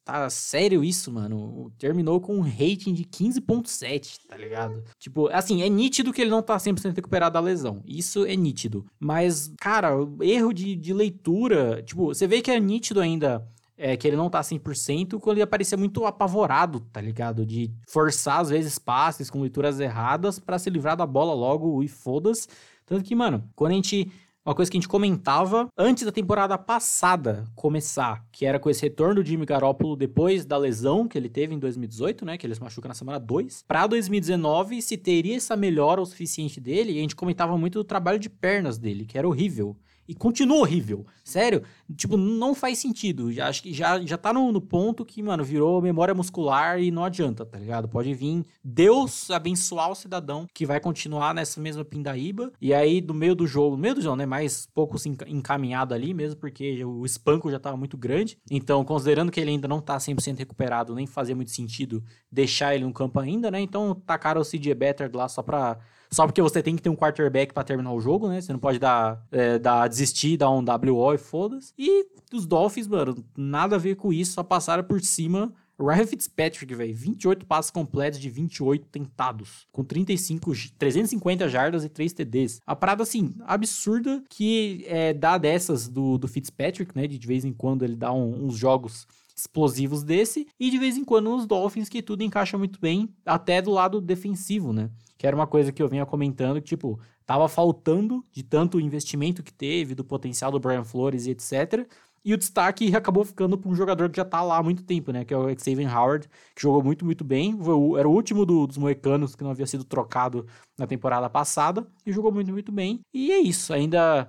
tá sério isso, mano? Terminou com um rating de 15.7, tá ligado? Tipo, assim, é nítido que ele não tá 100% recuperado da lesão. Isso é nítido. Mas, cara, erro de, de leitura, tipo, você vê que é nítido ainda é, que ele não tá 100%, quando ele aparecia muito apavorado, tá ligado? De forçar, às vezes, passes com leituras erradas para se livrar da bola logo e foda-se. Tanto que, mano, quando a gente uma coisa que a gente comentava antes da temporada passada começar, que era com esse retorno do Jimmy Garoppolo depois da lesão que ele teve em 2018, né, que ele se machuca na semana 2, para 2019 se teria essa melhora o suficiente dele, e a gente comentava muito do trabalho de pernas dele, que era horrível. E continua horrível. Sério, tipo, não faz sentido. Já, acho que já, já tá no, no, ponto que, mano, virou memória muscular e não adianta, tá ligado? Pode vir Deus abençoar o cidadão que vai continuar nessa mesma pindaíba. E aí, do meio do jogo, no meio do jogo, né? Mais pouco encaminhado ali mesmo, porque o espanco já tava muito grande. Então, considerando que ele ainda não tá 100% recuperado, nem fazia muito sentido deixar ele no campo ainda, né? Então, tacaram o CJ Better lá só pra só porque você tem que ter um quarterback para terminar o jogo, né? Você não pode dar, é, dar desistir, dar um WO e foda-se. E os Dolphins, mano, nada a ver com isso, só passaram por cima Ryan Fitzpatrick, velho, 28 passos completos de 28 tentados, com 35, 350 jardas e 3 TDs. A parada, assim, absurda que é, dá dessas do, do Fitzpatrick, né? De, de vez em quando ele dá um, uns jogos explosivos desse, e de vez em quando nos Dolphins que tudo encaixa muito bem, até do lado defensivo, né? Que era uma coisa que eu vinha comentando, que, tipo, tava faltando de tanto investimento que teve, do potencial do Brian Flores e etc. E o destaque acabou ficando para um jogador que já tá lá há muito tempo, né? Que é o Xavier Howard, que jogou muito, muito bem. Era o último do, dos moecanos que não havia sido trocado na temporada passada. E jogou muito, muito bem. E é isso. Ainda.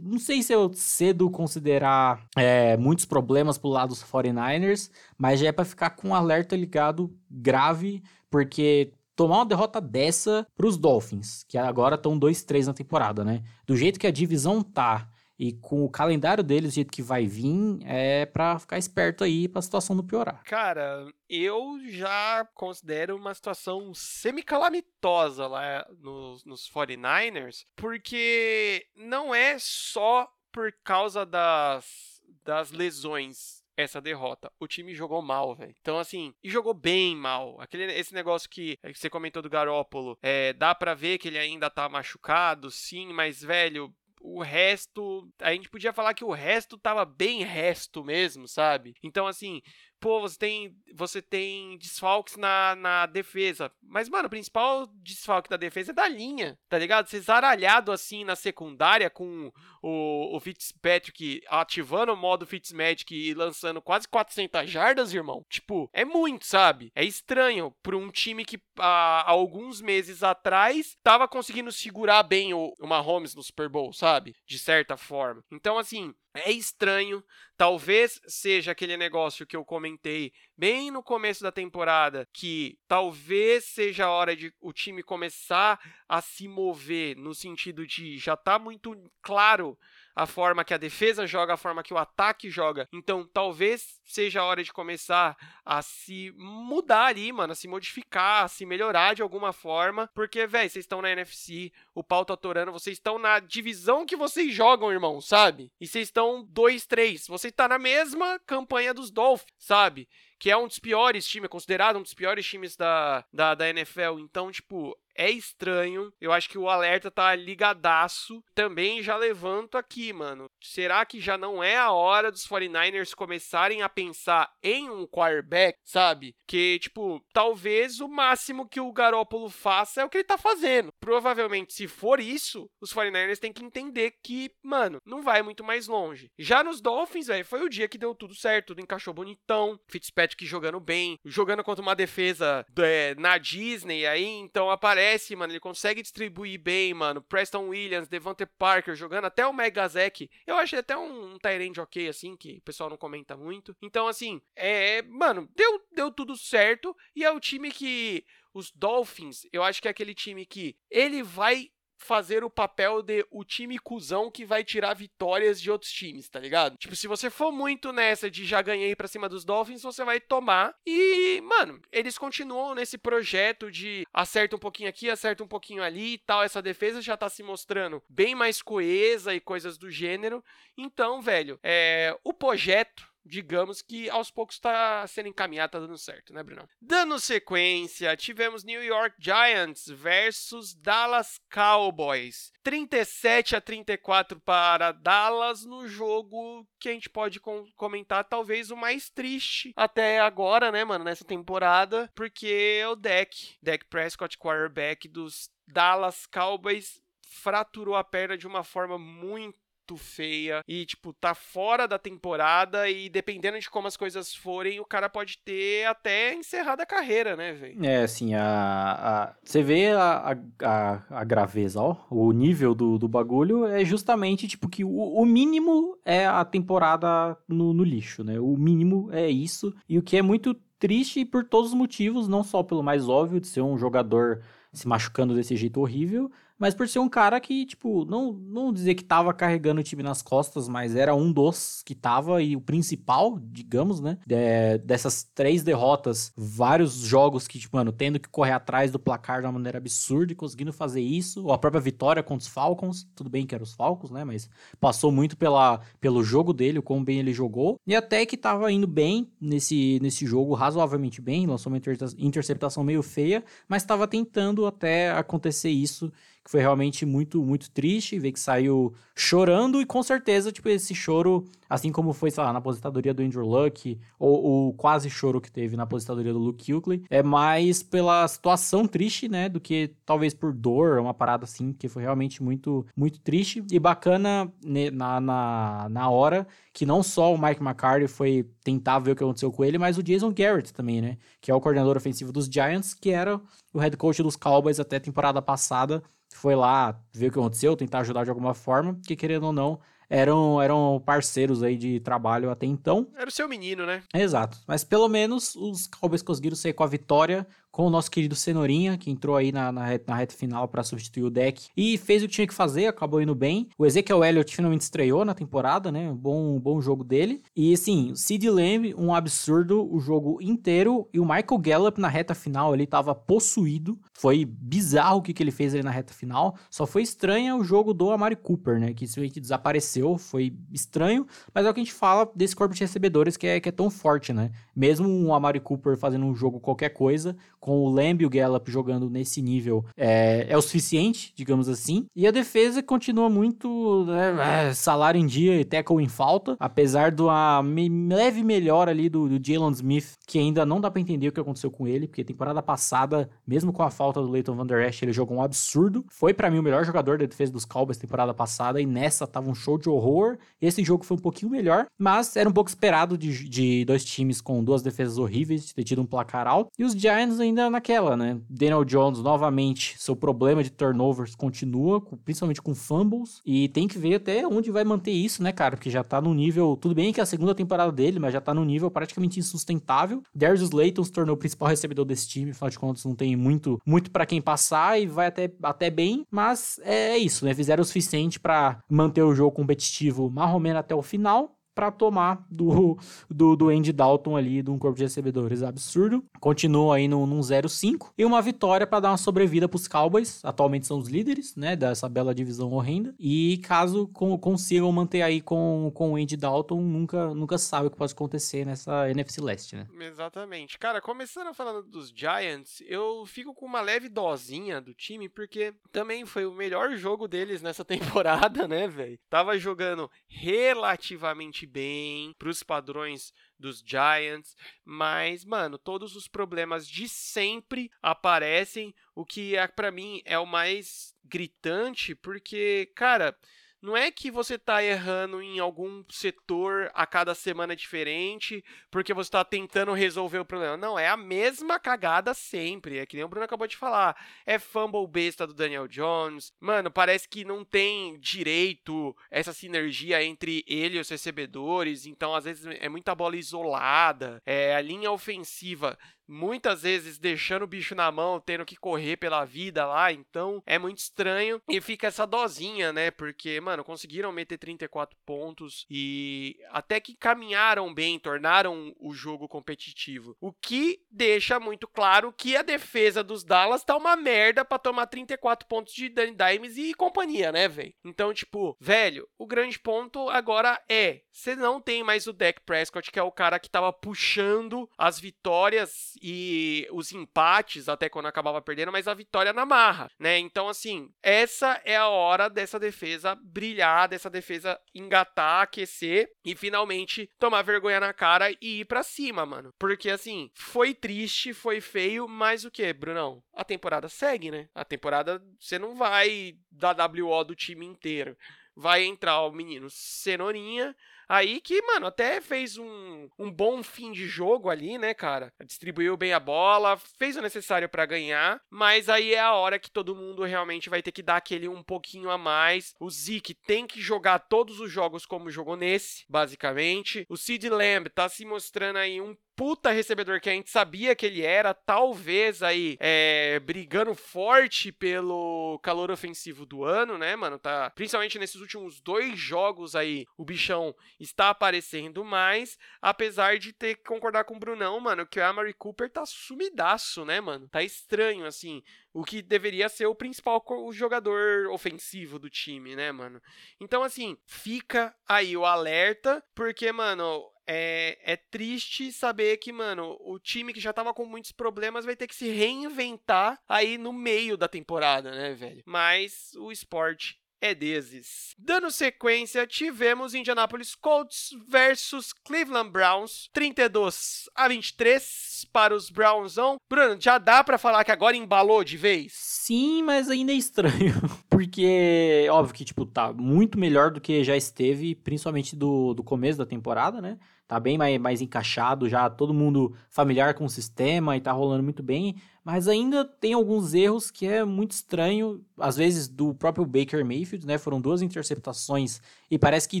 Não sei se eu cedo considerar é, muitos problemas pro lado dos 49ers, mas já é para ficar com um alerta ligado grave, porque tomar uma derrota dessa pros Dolphins, que agora estão 2-3 na temporada, né? Do jeito que a divisão tá e com o calendário deles, do jeito que vai vir, é para ficar esperto aí pra situação não piorar. Cara, eu já considero uma situação semi-calamitosa lá nos, nos 49ers, porque não é só por causa das, das lesões essa derrota. O time jogou mal, velho. Então, assim, e jogou bem mal. Aquele, esse negócio que, que você comentou do Garópolo, é, dá para ver que ele ainda tá machucado, sim, mas, velho, o resto. A gente podia falar que o resto tava bem resto mesmo, sabe? Então, assim, pô, você tem, você tem desfalques na, na defesa. Mas, mano, o principal desfalque da defesa é da linha, tá ligado? Você zaralhado assim na secundária com o, o Fitzpatrick ativando o modo Fitzmagic e lançando quase 400 jardas, irmão. Tipo, é muito, sabe? É estranho pra um time que há, alguns meses atrás tava conseguindo segurar bem o, o Mahomes no Super Bowl, sabe? De certa forma. Então, assim, é estranho. Talvez seja aquele negócio que eu comentei bem no começo da temporada, que talvez seja a hora de o time começar a se mover no sentido de já tá muito claro a forma que a defesa joga, a forma que o ataque joga. Então, talvez seja a hora de começar a se mudar ali, mano, a se modificar, a se melhorar de alguma forma, porque, velho, vocês estão na NFC, o pau tá atorando, vocês estão na divisão que vocês jogam, irmão, sabe? E vocês estão 2-3. Você tá na mesma campanha dos Dolphins, sabe? que é um dos piores times, é considerado um dos piores times da, da, da NFL. Então, tipo, é estranho. Eu acho que o alerta tá ligadaço. Também já levanto aqui, mano. Será que já não é a hora dos 49ers começarem a pensar em um quarterback, sabe? Que, tipo, talvez o máximo que o Garópolo faça é o que ele tá fazendo. Provavelmente, se for isso, os 49ers têm que entender que, mano, não vai muito mais longe. Já nos Dolphins, velho, foi o dia que deu tudo certo, tudo encaixou bonitão. Fitzpatrick jogando bem, jogando contra uma defesa é, na Disney aí, então aparece aparece, mano, ele consegue distribuir bem, mano. Preston Williams, Devante Parker jogando, até o Megazek. Eu achei até um, um Tyrande ok, assim, que o pessoal não comenta muito. Então, assim, é. Mano, deu, deu tudo certo. E é o time que. Os Dolphins, eu acho que é aquele time que ele vai fazer o papel de o time cuzão que vai tirar vitórias de outros times, tá ligado? Tipo, se você for muito nessa de já ganhei pra cima dos Dolphins, você vai tomar. E, mano, eles continuam nesse projeto de acerta um pouquinho aqui, acerta um pouquinho ali e tal. Essa defesa já tá se mostrando bem mais coesa e coisas do gênero. Então, velho, é, o projeto digamos que aos poucos está sendo encaminhado, tá dando certo, né, Bruno? Dando sequência, tivemos New York Giants versus Dallas Cowboys. 37 a 34 para Dallas no jogo que a gente pode com comentar talvez o mais triste até agora, né, mano, nessa temporada, porque é o deck, Deck Prescott, quarterback dos Dallas Cowboys, fraturou a perna de uma forma muito feia e, tipo, tá fora da temporada e dependendo de como as coisas forem, o cara pode ter até encerrado a carreira, né, velho? É, assim, a, a, você vê a, a, a graveza, ó, o nível do, do bagulho é justamente, tipo, que o, o mínimo é a temporada no, no lixo, né? O mínimo é isso e o que é muito triste por todos os motivos, não só pelo mais óbvio de ser um jogador se machucando desse jeito horrível, mas por ser um cara que, tipo, não, não dizer que tava carregando o time nas costas, mas era um dos que tava e o principal, digamos, né? De, dessas três derrotas, vários jogos que, tipo, mano, tendo que correr atrás do placar de uma maneira absurda e conseguindo fazer isso, ou a própria vitória contra os Falcons, tudo bem que eram os Falcons, né? Mas passou muito pela, pelo jogo dele, o quão bem ele jogou, e até que tava indo bem nesse, nesse jogo, razoavelmente bem, lançou uma interceptação meio feia, mas tava tentando até acontecer isso que foi realmente muito, muito triste, ver que saiu chorando e com certeza, tipo, esse choro, assim como foi, sei lá, na aposentadoria do Andrew Luck, ou o quase choro que teve na aposentadoria do Luke Kuechly, é mais pela situação triste, né, do que talvez por dor, uma parada assim, que foi realmente muito, muito triste. E bacana né, na, na, na hora que não só o Mike McCarthy foi tentar ver o que aconteceu com ele, mas o Jason Garrett também, né, que é o coordenador ofensivo dos Giants, que era o head coach dos Cowboys até a temporada passada, foi lá ver o que aconteceu, tentar ajudar de alguma forma, que querendo ou não, eram, eram parceiros aí de trabalho até então. Era o seu menino, né? Exato. Mas pelo menos os Cowboys conseguiram sair com a vitória com o nosso querido Cenourinha, que entrou aí na, na, reta, na reta final para substituir o deck e fez o que tinha que fazer, acabou indo bem. O Ezekiel Elliott finalmente estreou na temporada, né? Um bom, bom jogo dele. E assim, o Sid Lamb, um absurdo o jogo inteiro. E o Michael Gallup na reta final, ele tava possuído. Foi bizarro o que, que ele fez ali na reta final. Só foi estranho o jogo do Amari Cooper, né? Que simplesmente desapareceu. Foi estranho. Mas é o que a gente fala desse corpo de recebedores que é, que é tão forte, né? Mesmo um Amari Cooper fazendo um jogo qualquer coisa, com o Lamb e o Gallup jogando nesse nível é, é o suficiente, digamos assim. E a defesa continua muito né, é, salário em dia e tackle em falta, apesar do a leve melhor ali do, do Jalen Smith, que ainda não dá para entender o que aconteceu com ele, porque temporada passada, mesmo com a falta do Leighton Van Der Esch, ele jogou um absurdo. Foi para mim o melhor jogador da defesa dos Cowboys temporada passada e nessa tava um show de horror. Esse jogo foi um pouquinho melhor, mas era um pouco esperado de, de dois times com duas defesas horríveis, ter tido um placar alto. E os Giants ainda ainda naquela, né? Daniel Jones, novamente, seu problema de turnovers continua, principalmente com fumbles, e tem que ver até onde vai manter isso, né, cara? Porque já tá no nível. Tudo bem que é a segunda temporada dele, mas já tá no nível praticamente insustentável. Darius Layton se tornou o principal recebedor desse time, afinal de contas, não tem muito, muito para quem passar e vai até, até bem, mas é isso, né? Fizeram o suficiente para manter o jogo competitivo menos até o final para tomar do, do, do Andy Dalton ali, de um corpo de recebedores absurdo. Continua aí num, num 0-5. E uma vitória para dar uma sobrevida para os Cowboys. Atualmente são os líderes, né, dessa bela divisão horrenda. E caso com, consigam manter aí com, com o Andy Dalton, nunca, nunca sabe o que pode acontecer nessa NFC Leste, né? Exatamente. Cara, começando falando dos Giants, eu fico com uma leve dosinha do time, porque também foi o melhor jogo deles nessa temporada, né, velho? Tava jogando relativamente bem bem para os padrões dos Giants, mas mano, todos os problemas de sempre aparecem, o que é, para mim é o mais gritante, porque, cara, não é que você está errando em algum setor a cada semana diferente, porque você está tentando resolver o problema. Não, é a mesma cagada sempre. É que nem o Bruno acabou de falar. É fumble besta do Daniel Jones. Mano, parece que não tem direito essa sinergia entre ele e os recebedores. Então, às vezes, é muita bola isolada. É, a linha ofensiva muitas vezes deixando o bicho na mão, tendo que correr pela vida lá, então é muito estranho e fica essa dosinha, né? Porque, mano, conseguiram meter 34 pontos e até que caminharam bem, tornaram o jogo competitivo. O que deixa muito claro que a defesa dos Dallas tá uma merda para tomar 34 pontos de Danny Dimes e companhia, né, velho? Então, tipo, velho, o grande ponto agora é, você não tem mais o Dak Prescott, que é o cara que tava puxando as vitórias e os empates até quando acabava perdendo, mas a vitória na marra, né? Então, assim, essa é a hora dessa defesa brilhar, dessa defesa engatar, aquecer e finalmente tomar vergonha na cara e ir para cima, mano. Porque, assim, foi triste, foi feio, mas o que, Brunão? A temporada segue, né? A temporada, você não vai dar WO do time inteiro vai entrar o menino Cenourinha. Aí que, mano, até fez um, um bom fim de jogo ali, né, cara? Distribuiu bem a bola, fez o necessário para ganhar, mas aí é a hora que todo mundo realmente vai ter que dar aquele um pouquinho a mais. O Zeke tem que jogar todos os jogos como jogou nesse, basicamente. O Sid Lamb tá se mostrando aí um puta recebedor que a gente sabia que ele era, talvez aí é, brigando forte pelo calor ofensivo do ano, né, mano? Tá, principalmente nesses últimos dois jogos aí, o bichão está aparecendo mais, apesar de ter que concordar com o Brunão, mano, que o Amari Cooper tá sumidaço, né, mano? Tá estranho, assim o que deveria ser o principal jogador ofensivo do time, né, mano? Então, assim, fica aí o alerta, porque, mano, é, é triste saber que, mano, o time que já tava com muitos problemas vai ter que se reinventar aí no meio da temporada, né, velho? Mas o esporte é desses. Dando sequência, tivemos Indianapolis Colts versus Cleveland Browns, 32 a 23 para os Brownsão. Bruno, já dá para falar que agora embalou de vez? Sim, mas ainda é estranho, porque óbvio que tipo tá muito melhor do que já esteve, principalmente do, do começo da temporada, né? Tá bem mais, mais encaixado, já todo mundo familiar com o sistema e tá rolando muito bem mas ainda tem alguns erros que é muito estranho, às vezes do próprio Baker Mayfield, né? Foram duas interceptações e parece que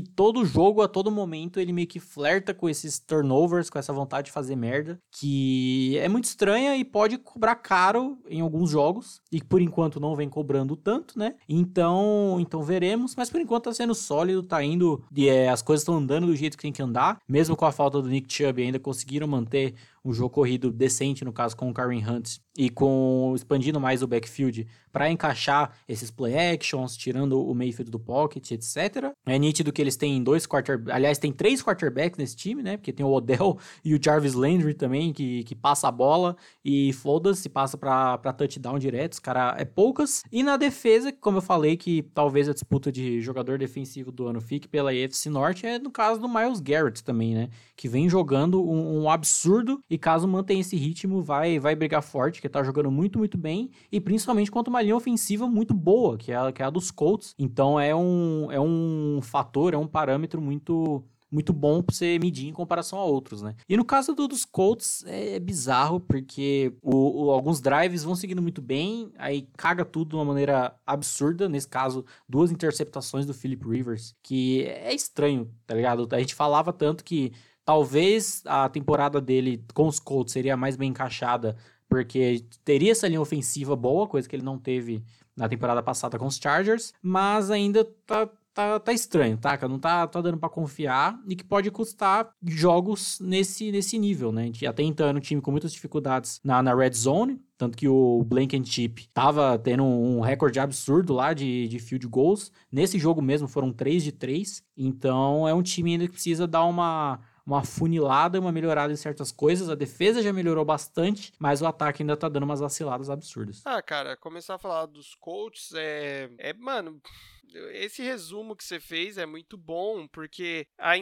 todo jogo, a todo momento, ele meio que flerta com esses turnovers, com essa vontade de fazer merda, que é muito estranha e pode cobrar caro em alguns jogos e por enquanto não vem cobrando tanto, né? Então, então veremos, mas por enquanto tá sendo sólido, tá indo, é, as coisas estão andando do jeito que tem que andar, mesmo com a falta do Nick Chubb, ainda conseguiram manter um jogo corrido decente, no caso com o Karen Hunt, e com expandindo mais o backfield para encaixar esses play actions, tirando o Mayfield do pocket, etc. É nítido que eles têm dois quarterbacks, aliás, tem três quarterbacks nesse time, né? Porque tem o Odell e o Jarvis Landry também, que, que passa a bola e foda-se, passa para touchdown direto, os cara é poucas. E na defesa, como eu falei, que talvez a disputa de jogador defensivo do ano fique pela AFC Norte, é no caso do Miles Garrett também, né? Que vem jogando um, um absurdo e caso mantenha esse ritmo, vai, vai brigar forte, que tá jogando muito, muito bem, e principalmente contra uma linha ofensiva muito boa, que é a, que é a dos Colts. Então é um, é um fator, é um parâmetro muito muito bom para você medir em comparação a outros, né? E no caso do, dos Colts é bizarro porque o, o, alguns drives vão seguindo muito bem, aí caga tudo de uma maneira absurda. Nesse caso, duas interceptações do Philip Rivers, que é estranho, tá ligado? A gente falava tanto que talvez a temporada dele com os Colts seria mais bem encaixada porque teria essa linha ofensiva boa, coisa que ele não teve na temporada passada com os Chargers, mas ainda tá, tá, tá estranho, tá? Não tá, tá dando para confiar e que pode custar jogos nesse, nesse nível, né? Até então era um time com muitas dificuldades na, na red zone, tanto que o Blankenship tava tendo um recorde absurdo lá de, de field goals. Nesse jogo mesmo foram 3 de 3, então é um time ainda que precisa dar uma uma funilada, uma melhorada em certas coisas. A defesa já melhorou bastante, mas o ataque ainda tá dando umas vaciladas absurdas. Ah, cara, começar a falar dos coaches é. É, mano esse resumo que você fez é muito bom, porque a,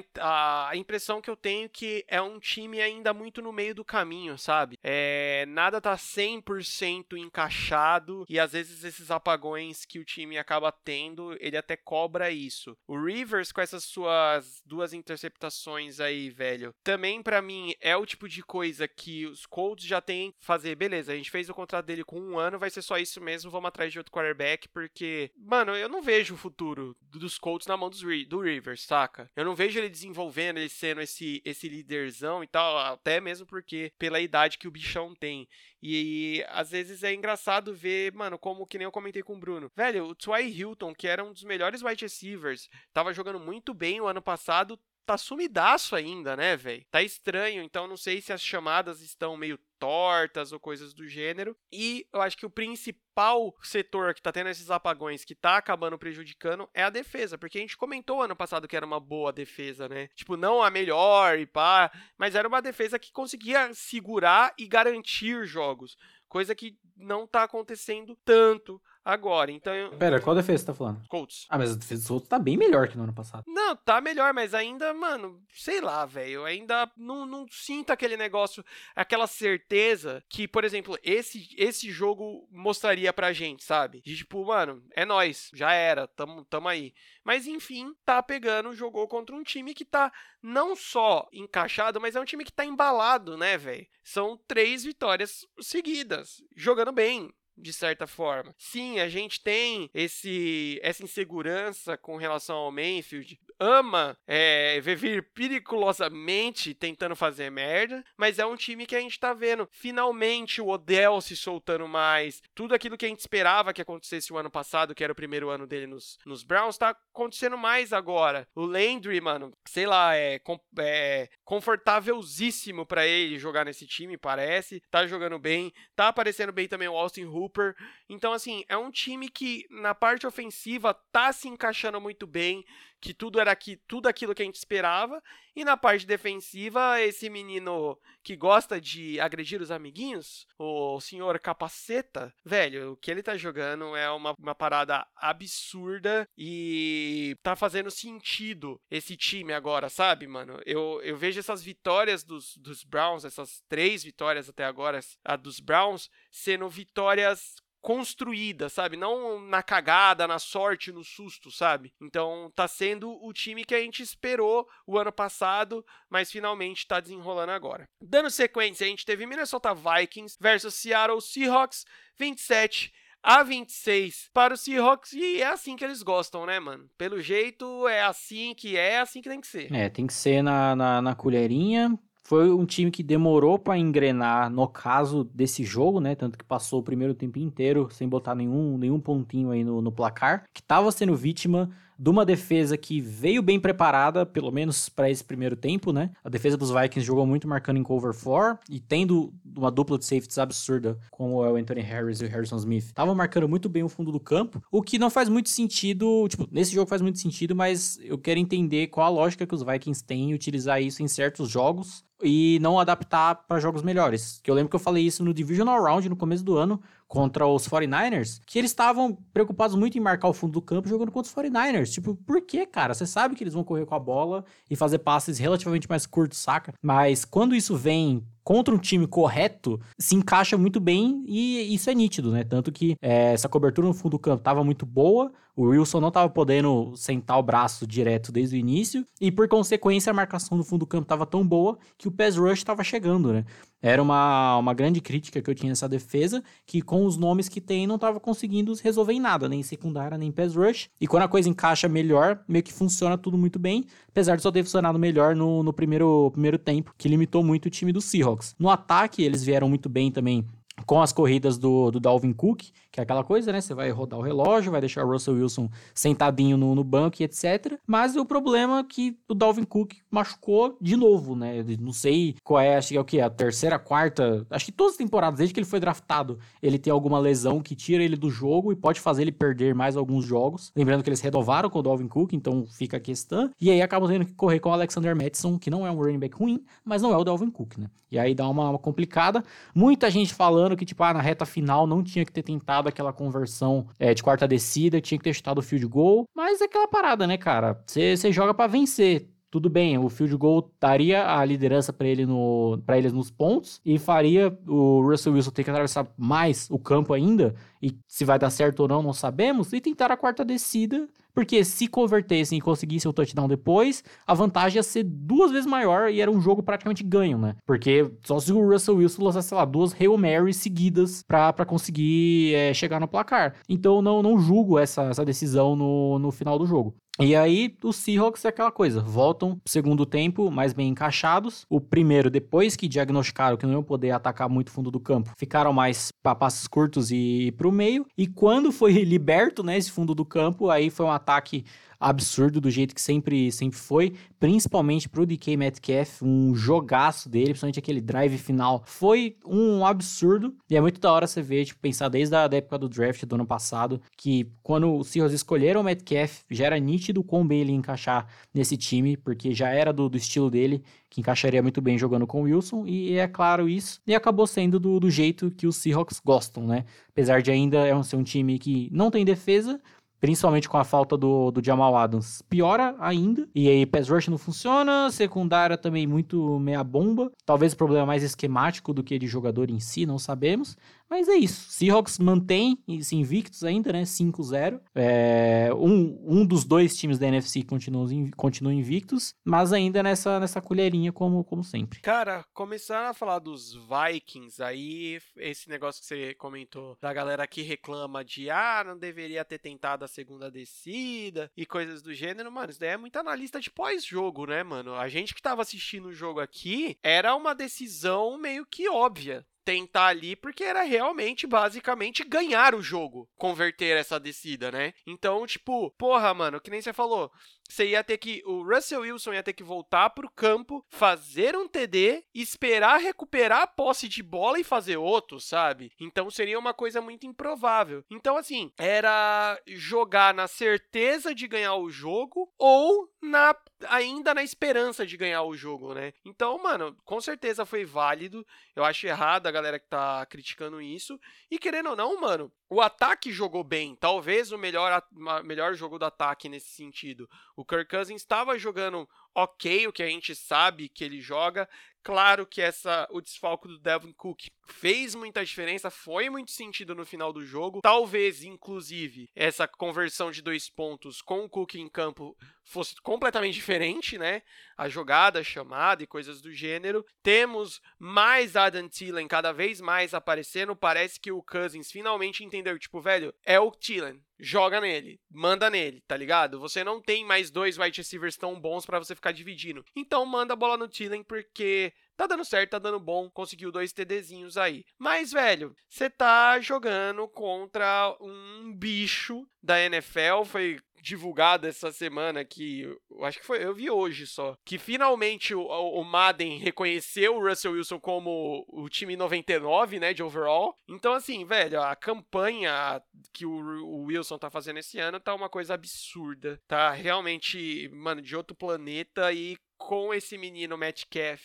a, impressão que eu tenho é que é um time ainda muito no meio do caminho, sabe? É, nada tá 100% encaixado e às vezes esses apagões que o time acaba tendo, ele até cobra isso. O Rivers com essas suas duas interceptações aí, velho, também para mim é o tipo de coisa que os Colts já têm que fazer, beleza, a gente fez o contrato dele com um ano, vai ser só isso mesmo, vamos atrás de outro quarterback, porque, mano, eu não vejo futuro dos Colts na mão dos, do Rivers, saca? Eu não vejo ele desenvolvendo, ele sendo esse, esse líderzão e tal, até mesmo porque pela idade que o bichão tem. E, e às vezes é engraçado ver, mano, como que nem eu comentei com o Bruno. Velho, o Twy Hilton, que era um dos melhores wide receivers, tava jogando muito bem o ano passado, tá sumidaço ainda, né, velho? Tá estranho, então não sei se as chamadas estão meio tortas ou coisas do gênero. E eu acho que o principal setor que tá tendo esses apagões que tá acabando prejudicando é a defesa, porque a gente comentou ano passado que era uma boa defesa, né? Tipo, não a melhor e pá, mas era uma defesa que conseguia segurar e garantir jogos coisa que não tá acontecendo tanto agora. Então eu... Pera, qual defesa você tá falando? Colts. Ah, mas a defesa dos Colts tá bem melhor que no ano passado. Não, tá melhor, mas ainda, mano, sei lá, velho. Ainda não, não sinto aquele negócio, aquela certeza que, por exemplo, esse, esse jogo mostraria pra gente, sabe? De tipo, mano, é nós, já era, tamo, tamo aí. Mas enfim, tá pegando, jogou contra um time que tá não só encaixado, mas é um time que tá embalado, né, velho? São três vitórias seguidas, jogando bem de certa forma. Sim, a gente tem esse essa insegurança com relação ao Mayfield. Ama é, viver perigosamente tentando fazer merda, mas é um time que a gente tá vendo finalmente o Odell se soltando mais. Tudo aquilo que a gente esperava que acontecesse o ano passado, que era o primeiro ano dele nos, nos Browns, tá acontecendo mais agora. O Landry, mano, sei lá, é, é confortávelzíssimo para ele jogar nesse time, parece. Tá jogando bem. Tá aparecendo bem também o Austin Hooper Cooper. Então, assim, é um time que na parte ofensiva tá se encaixando muito bem, que tudo era aqui, tudo aquilo que a gente esperava. E na parte defensiva, esse menino que gosta de agredir os amiguinhos, o senhor Capaceta, velho, o que ele tá jogando é uma, uma parada absurda e tá fazendo sentido esse time agora, sabe, mano? Eu, eu vejo essas vitórias dos, dos Browns, essas três vitórias até agora, a dos Browns, sendo vitórias construída, sabe? Não na cagada, na sorte, no susto, sabe? Então tá sendo o time que a gente esperou o ano passado, mas finalmente tá desenrolando agora. Dando sequência, a gente teve Minnesota Vikings versus Seattle Seahawks 27 a 26 para o Seahawks e é assim que eles gostam, né, mano? Pelo jeito é assim que é, é assim que tem que ser. É, tem que ser na, na, na colherinha, foi um time que demorou para engrenar no caso desse jogo, né? Tanto que passou o primeiro tempo inteiro sem botar nenhum, nenhum pontinho aí no, no placar, que estava sendo vítima de uma defesa que veio bem preparada, pelo menos para esse primeiro tempo, né? A defesa dos Vikings jogou muito marcando em cover 4 e tendo uma dupla de safeties absurda, como é o Anthony Harris e o Harrison Smith. Estavam marcando muito bem o fundo do campo, o que não faz muito sentido, tipo, nesse jogo faz muito sentido, mas eu quero entender qual a lógica que os Vikings têm em utilizar isso em certos jogos e não adaptar para jogos melhores. Que eu lembro que eu falei isso no Divisional Round no começo do ano, contra os 49ers, que eles estavam preocupados muito em marcar o fundo do campo jogando contra os 49ers. Tipo, por que, cara? Você sabe que eles vão correr com a bola e fazer passes relativamente mais curtos, saca? Mas quando isso vem contra um time correto, se encaixa muito bem e isso é nítido, né? Tanto que é, essa cobertura no fundo do campo estava muito boa, o Wilson não estava podendo sentar o braço direto desde o início e, por consequência, a marcação no fundo do campo estava tão boa que o pass rush estava chegando, né? Era uma, uma grande crítica que eu tinha nessa defesa, que com os nomes que tem não estava conseguindo resolver em nada, nem secundária, nem pass rush. E quando a coisa encaixa melhor, meio que funciona tudo muito bem, apesar de só ter funcionado melhor no, no primeiro, primeiro tempo, que limitou muito o time do Seahawks. No ataque, eles vieram muito bem também com as corridas do, do Dalvin Cook, que é aquela coisa, né? Você vai rodar o relógio, vai deixar o Russell Wilson sentadinho no, no banco e etc. Mas o problema é que o Dalvin Cook machucou de novo, né? Não sei qual é, acho que é o que? A terceira, quarta. Acho que todas as temporadas, desde que ele foi draftado, ele tem alguma lesão que tira ele do jogo e pode fazer ele perder mais alguns jogos. Lembrando que eles renovaram com o Dalvin Cook, então fica a questão. E aí acabam tendo que correr com o Alexander Madison, que não é um running back ruim, mas não é o Dalvin Cook, né? E aí dá uma, uma complicada. Muita gente falando que, tipo, ah, na reta final não tinha que ter tentado aquela conversão é, de quarta descida, tinha que ter chutado o field goal. Mas é aquela parada, né, cara? Você joga para vencer tudo bem, o field goal daria a liderança para ele no, eles nos pontos e faria o Russell Wilson ter que atravessar mais o campo ainda e se vai dar certo ou não, não sabemos, e tentar a quarta descida porque se convertessem e conseguissem o touchdown depois, a vantagem ia ser duas vezes maior e era um jogo praticamente ganho, né? Porque só se o Russell Wilson lançasse, sei lá, duas Hail Mary seguidas para conseguir é, chegar no placar. Então não, não julgo essa, essa decisão no, no final do jogo. E aí, os Seahawks é aquela coisa, voltam segundo tempo mais bem encaixados. O primeiro, depois que diagnosticaram que não iam poder atacar muito fundo do campo, ficaram mais para passos curtos e pro meio. E quando foi liberto, né, esse fundo do campo, aí foi um ataque absurdo do jeito que sempre, sempre foi, principalmente pro DK Metcalf, um jogaço dele, principalmente aquele drive final, foi um absurdo. E é muito da hora você ver, tipo, pensar desde a época do draft do ano passado, que quando os Seahawks escolheram o Metcalf, já era nítido como bem ele encaixar nesse time, porque já era do, do estilo dele, que encaixaria muito bem jogando com o Wilson, e é claro isso, e acabou sendo do, do jeito que os Seahawks gostam, né? Apesar de ainda ser um time que não tem defesa, principalmente com a falta do, do Jamal Adams, piora ainda. E aí, pass rush não funciona, secundária também muito meia bomba. Talvez o problema mais esquemático do que de jogador em si, não sabemos. Mas é isso. Seahawks mantém se invictos ainda, né? 5-0. É, um, um dos dois times da NFC continuam, continua invictos, mas ainda nessa, nessa colherinha, como, como sempre. Cara, começaram a falar dos Vikings, aí esse negócio que você comentou da galera que reclama de ah, não deveria ter tentado a segunda descida e coisas do gênero, mano, isso daí é muito analista de pós-jogo, né, mano? A gente que tava assistindo o jogo aqui, era uma decisão meio que óbvia tentar ali, porque era realmente, basicamente, ganhar o jogo, converter essa descida, né? Então, tipo, porra, mano, que nem você falou, você ia ter que. O Russell Wilson ia ter que voltar pro campo, fazer um TD, esperar recuperar a posse de bola e fazer outro, sabe? Então seria uma coisa muito improvável. Então, assim, era jogar na certeza de ganhar o jogo ou na ainda na esperança de ganhar o jogo, né? Então, mano, com certeza foi válido. Eu acho errado a galera que tá criticando isso. E querendo ou não, mano, o ataque jogou bem. Talvez o melhor, melhor jogo do ataque nesse sentido. O Kirk Cousins estava jogando ok, o que a gente sabe que ele joga. Claro que essa o desfalco do Devin Cook fez muita diferença, foi muito sentido no final do jogo. Talvez, inclusive, essa conversão de dois pontos com o Cook em campo fosse completamente diferente, né? A jogada, a chamada e coisas do gênero. Temos mais Adam Thielen cada vez mais aparecendo. Parece que o Cousins finalmente entendeu, tipo, velho, é o Thielen joga nele, manda nele, tá ligado? Você não tem mais dois wide receivers tão bons para você ficar dividindo. Então manda a bola no Thielen porque tá dando certo, tá dando bom, conseguiu dois TDzinhos aí. Mas, velho, você tá jogando contra um bicho da NFL, foi divulgado essa semana que eu acho que foi, eu vi hoje só, que finalmente o, o Madden reconheceu o Russell Wilson como o time 99, né, de overall. Então assim, velho, a campanha que o, o Wilson tá fazendo esse ano tá uma coisa absurda. Tá realmente, mano, de outro planeta e com esse menino Metcalf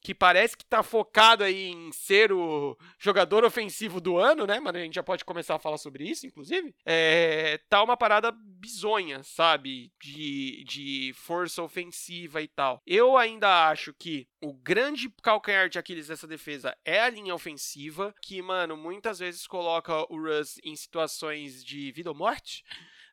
que parece que tá focado aí em ser o jogador ofensivo do ano, né, mano? A gente já pode começar a falar sobre isso, inclusive. É, tá uma parada bizonha, sabe? De, de força ofensiva e tal. Eu ainda acho que o grande calcanhar de Aquiles dessa defesa é a linha ofensiva, que, mano, muitas vezes coloca o Russ em situações de vida ou morte.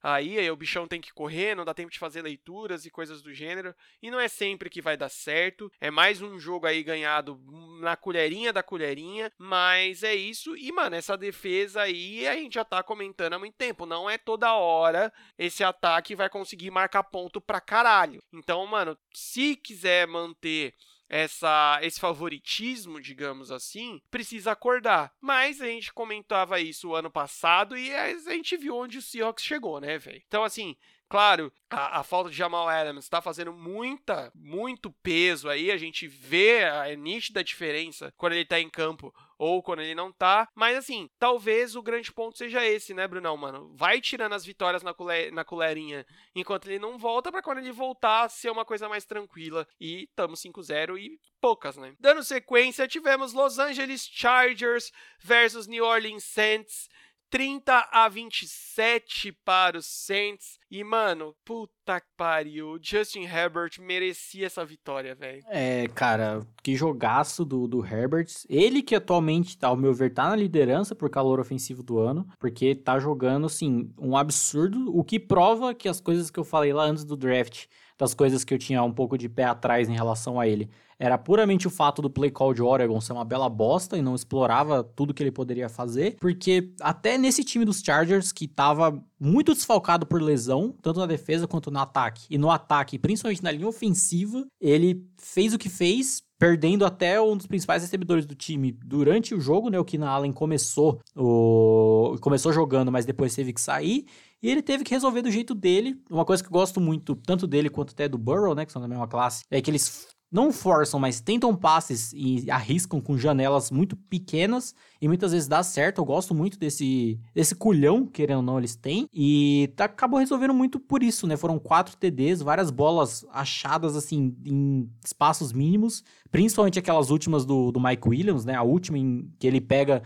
Aí, aí o bichão tem que correr, não dá tempo de fazer leituras e coisas do gênero. E não é sempre que vai dar certo. É mais um jogo aí ganhado na colherinha da colherinha. Mas é isso. E, mano, essa defesa aí a gente já tá comentando há muito tempo. Não é toda hora esse ataque vai conseguir marcar ponto pra caralho. Então, mano, se quiser manter essa, esse favoritismo, digamos assim, precisa acordar. Mas a gente comentava isso ano passado e a gente viu onde o Seahawks chegou, né, velho? Então, assim, Claro, a, a, falta de Jamal Adams está fazendo muita, muito peso aí. A gente vê a nítida diferença quando ele está em campo ou quando ele não tá. Mas assim, talvez o grande ponto seja esse, né, Brunão, mano? Vai tirando as vitórias na, colher, na colherinha enquanto ele não volta, para quando ele voltar ser uma coisa mais tranquila. E tamo 5-0 e poucas, né? Dando sequência, tivemos Los Angeles Chargers versus New Orleans Saints. 30 a 27 para os Saints. E, mano, puta que pariu. Justin Herbert merecia essa vitória, velho. É, cara, que jogaço do, do Herbert. Ele que atualmente, ao meu ver, tá na liderança por calor ofensivo do ano, porque tá jogando, assim, um absurdo, o que prova que as coisas que eu falei lá antes do draft, das coisas que eu tinha um pouco de pé atrás em relação a ele, era puramente o fato do play call de Oregon ser uma bela bosta e não explorava tudo que ele poderia fazer, porque até nesse time dos Chargers, que tava muito desfalcado por lesão, tanto na defesa quanto no ataque, e no ataque, principalmente na linha ofensiva, ele fez o que fez, perdendo até um dos principais recebedores do time durante o jogo, né? O Keenan Allen começou o começou jogando, mas depois teve que sair. E ele teve que resolver do jeito dele. Uma coisa que eu gosto muito, tanto dele quanto até do Burrow, né? Que são da mesma classe, é que eles não forçam, mas tentam passes e arriscam com janelas muito pequenas e muitas vezes dá certo. Eu gosto muito desse, desse culhão, querendo ou não, eles têm. E tá, acabou resolvendo muito por isso, né? Foram quatro TDs, várias bolas achadas assim em espaços mínimos, principalmente aquelas últimas do, do Mike Williams, né? A última em que ele pega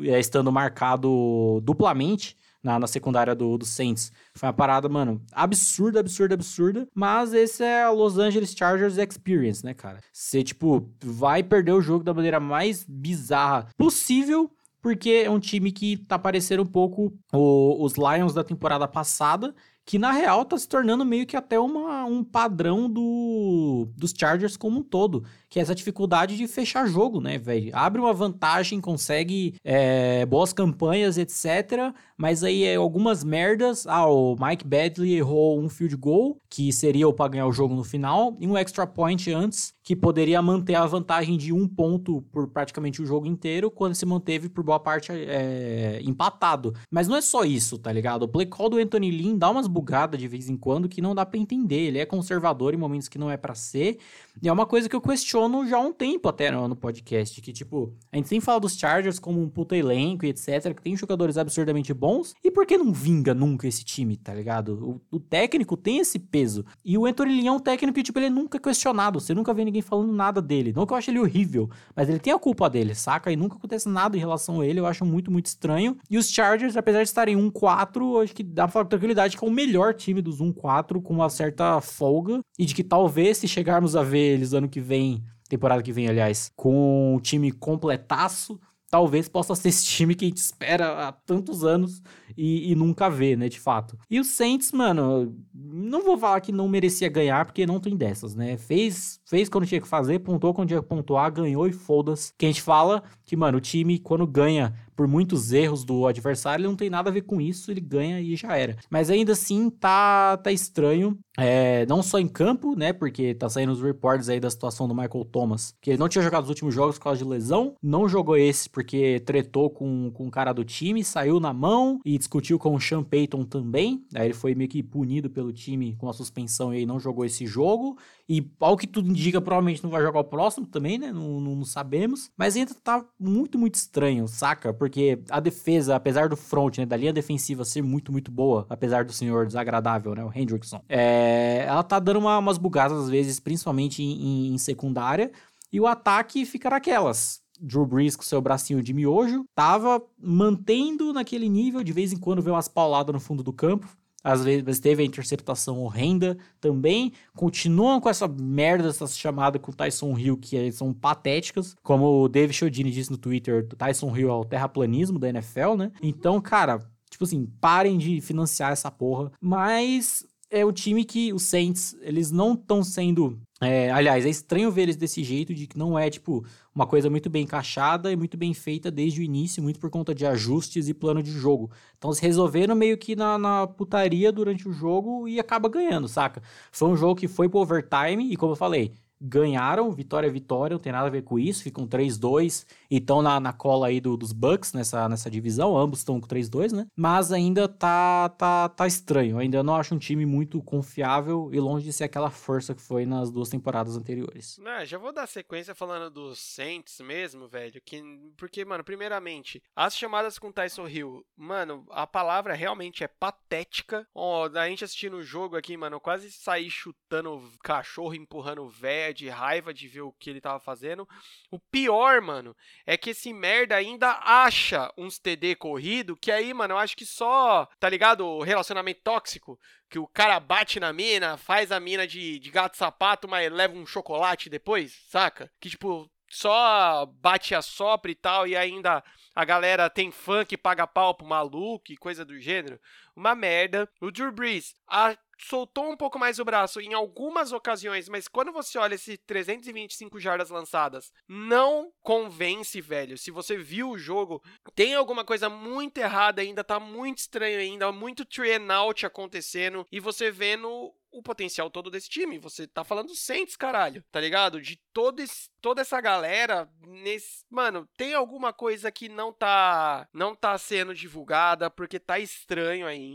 é, estando marcado duplamente na, na secundária do, do Saints. Foi uma parada, mano, absurda, absurda, absurda. Mas esse é a Los Angeles Chargers Experience, né, cara? Você, tipo, vai perder o jogo da maneira mais bizarra possível porque é um time que tá parecendo um pouco o, os Lions da temporada passada que na real tá se tornando meio que até uma, um padrão do, dos Chargers como um todo, que é essa dificuldade de fechar jogo, né, velho? Abre uma vantagem, consegue é, boas campanhas, etc. Mas aí é algumas merdas. Ah, o Mike Badley errou um field goal, que seria o pra ganhar o jogo no final, e um extra point antes, que poderia manter a vantagem de um ponto por praticamente o jogo inteiro, quando se manteve por boa parte é, empatado. Mas não é só isso, tá ligado? O play call do Anthony Lynn dá umas bugadas de vez em quando que não dá para entender. Ele é conservador em momentos que não é para ser. E é uma coisa que eu questiono já há um tempo até no, no podcast, que tipo, a gente sempre fala dos Chargers como um puta elenco e etc, que tem jogadores absurdamente bons, e por que não vinga nunca esse time, tá ligado? O, o técnico tem esse peso. E o Anthony é um técnico que, tipo, ele é nunca questionado, você nunca vê ninguém falando nada dele. Não que eu ache ele horrível, mas ele tem a culpa dele, saca? E nunca acontece nada em relação a ele, eu acho muito, muito estranho. E os Chargers, apesar de estarem 1-4, acho que dá pra falar com tranquilidade que é o melhor time dos 1-4, com uma certa folga, e de que talvez se chegarmos a ver eles ano que vem, temporada que vem, aliás, com um time completaço, talvez possa ser esse time que a gente espera há tantos anos e, e, nunca vê, né, de fato. E o Saints, mano, não vou falar que não merecia ganhar, porque não tem dessas, né? Fez, fez quando tinha que fazer, pontuou quando tinha que pontuar, ganhou e foda-se. Que a gente fala que, mano, o time, quando ganha por muitos erros do adversário, ele não tem nada a ver com isso, ele ganha e já era. Mas ainda assim, tá, tá estranho. É, não só em campo, né? Porque tá saindo os reports aí da situação do Michael Thomas, que ele não tinha jogado os últimos jogos por causa de lesão, não jogou esse porque tretou com, com o cara do time, saiu na mão e discutiu com o Sean Payton também. Aí ele foi meio que punido pelo time com a suspensão e aí não jogou esse jogo. E ao que tudo indica, provavelmente não vai jogar o próximo também, né? Não, não, não, sabemos. Mas ainda tá muito, muito estranho, saca? Porque a defesa, apesar do front, né? Da linha defensiva ser muito, muito boa, apesar do senhor desagradável, né? O Hendrickson. É, ela tá dando uma, umas bugadas às vezes, principalmente em, em, secundária. E o ataque fica naquelas. Drew Brees com seu bracinho de miojo, tava mantendo naquele nível, de vez em quando vê umas pauladas no fundo do campo, às vezes teve a interceptação horrenda também. Continuam com essa merda, essa chamada com Tyson Hill, que são patéticas. Como o David Chodini disse no Twitter, Tyson Hill é o terraplanismo da NFL, né? Então, cara, tipo assim, parem de financiar essa porra. Mas é o time que os Saints, eles não estão sendo é, aliás, é estranho ver eles desse jeito, de que não é, tipo, uma coisa muito bem encaixada e muito bem feita desde o início, muito por conta de ajustes e plano de jogo. Então, se resolveram meio que na, na putaria durante o jogo e acaba ganhando, saca? Foi um jogo que foi pro overtime e, como eu falei, ganharam, vitória é vitória, não tem nada a ver com isso, ficam 3-2 e estão na, na cola aí do, dos Bucks nessa, nessa divisão, ambos estão com 3-2, né? Mas ainda tá, tá, tá estranho, ainda não acho um time muito confiável e longe de ser aquela força que foi nas duas temporadas anteriores. Não, já vou dar sequência falando dos Saints mesmo, velho, que, porque, mano, primeiramente, as chamadas com Tyson Hill, mano, a palavra realmente é patética, ó, a gente assistindo o jogo aqui, mano, quase saí chutando cachorro, empurrando velho, né? De raiva de ver o que ele tava fazendo. O pior, mano, é que esse merda ainda acha uns TD corrido, que aí, mano, eu acho que só, tá ligado? O relacionamento tóxico, que o cara bate na mina, faz a mina de, de gato sapato, mas leva um chocolate depois, saca? Que, tipo, só bate a sopra e tal, e ainda a galera tem fã que paga pau pro maluco e coisa do gênero. Uma merda. O Drew Brees a, soltou um pouco mais o braço em algumas ocasiões, mas quando você olha esse 325 jardas lançadas, não convence, velho. Se você viu o jogo, tem alguma coisa muito errada ainda, tá muito estranho ainda, muito three and out acontecendo, e você vendo o potencial todo desse time. Você tá falando Saints, caralho, tá ligado? De todo esse, toda essa galera nesse, mano, tem alguma coisa que não tá não tá sendo divulgada porque tá estranho ainda.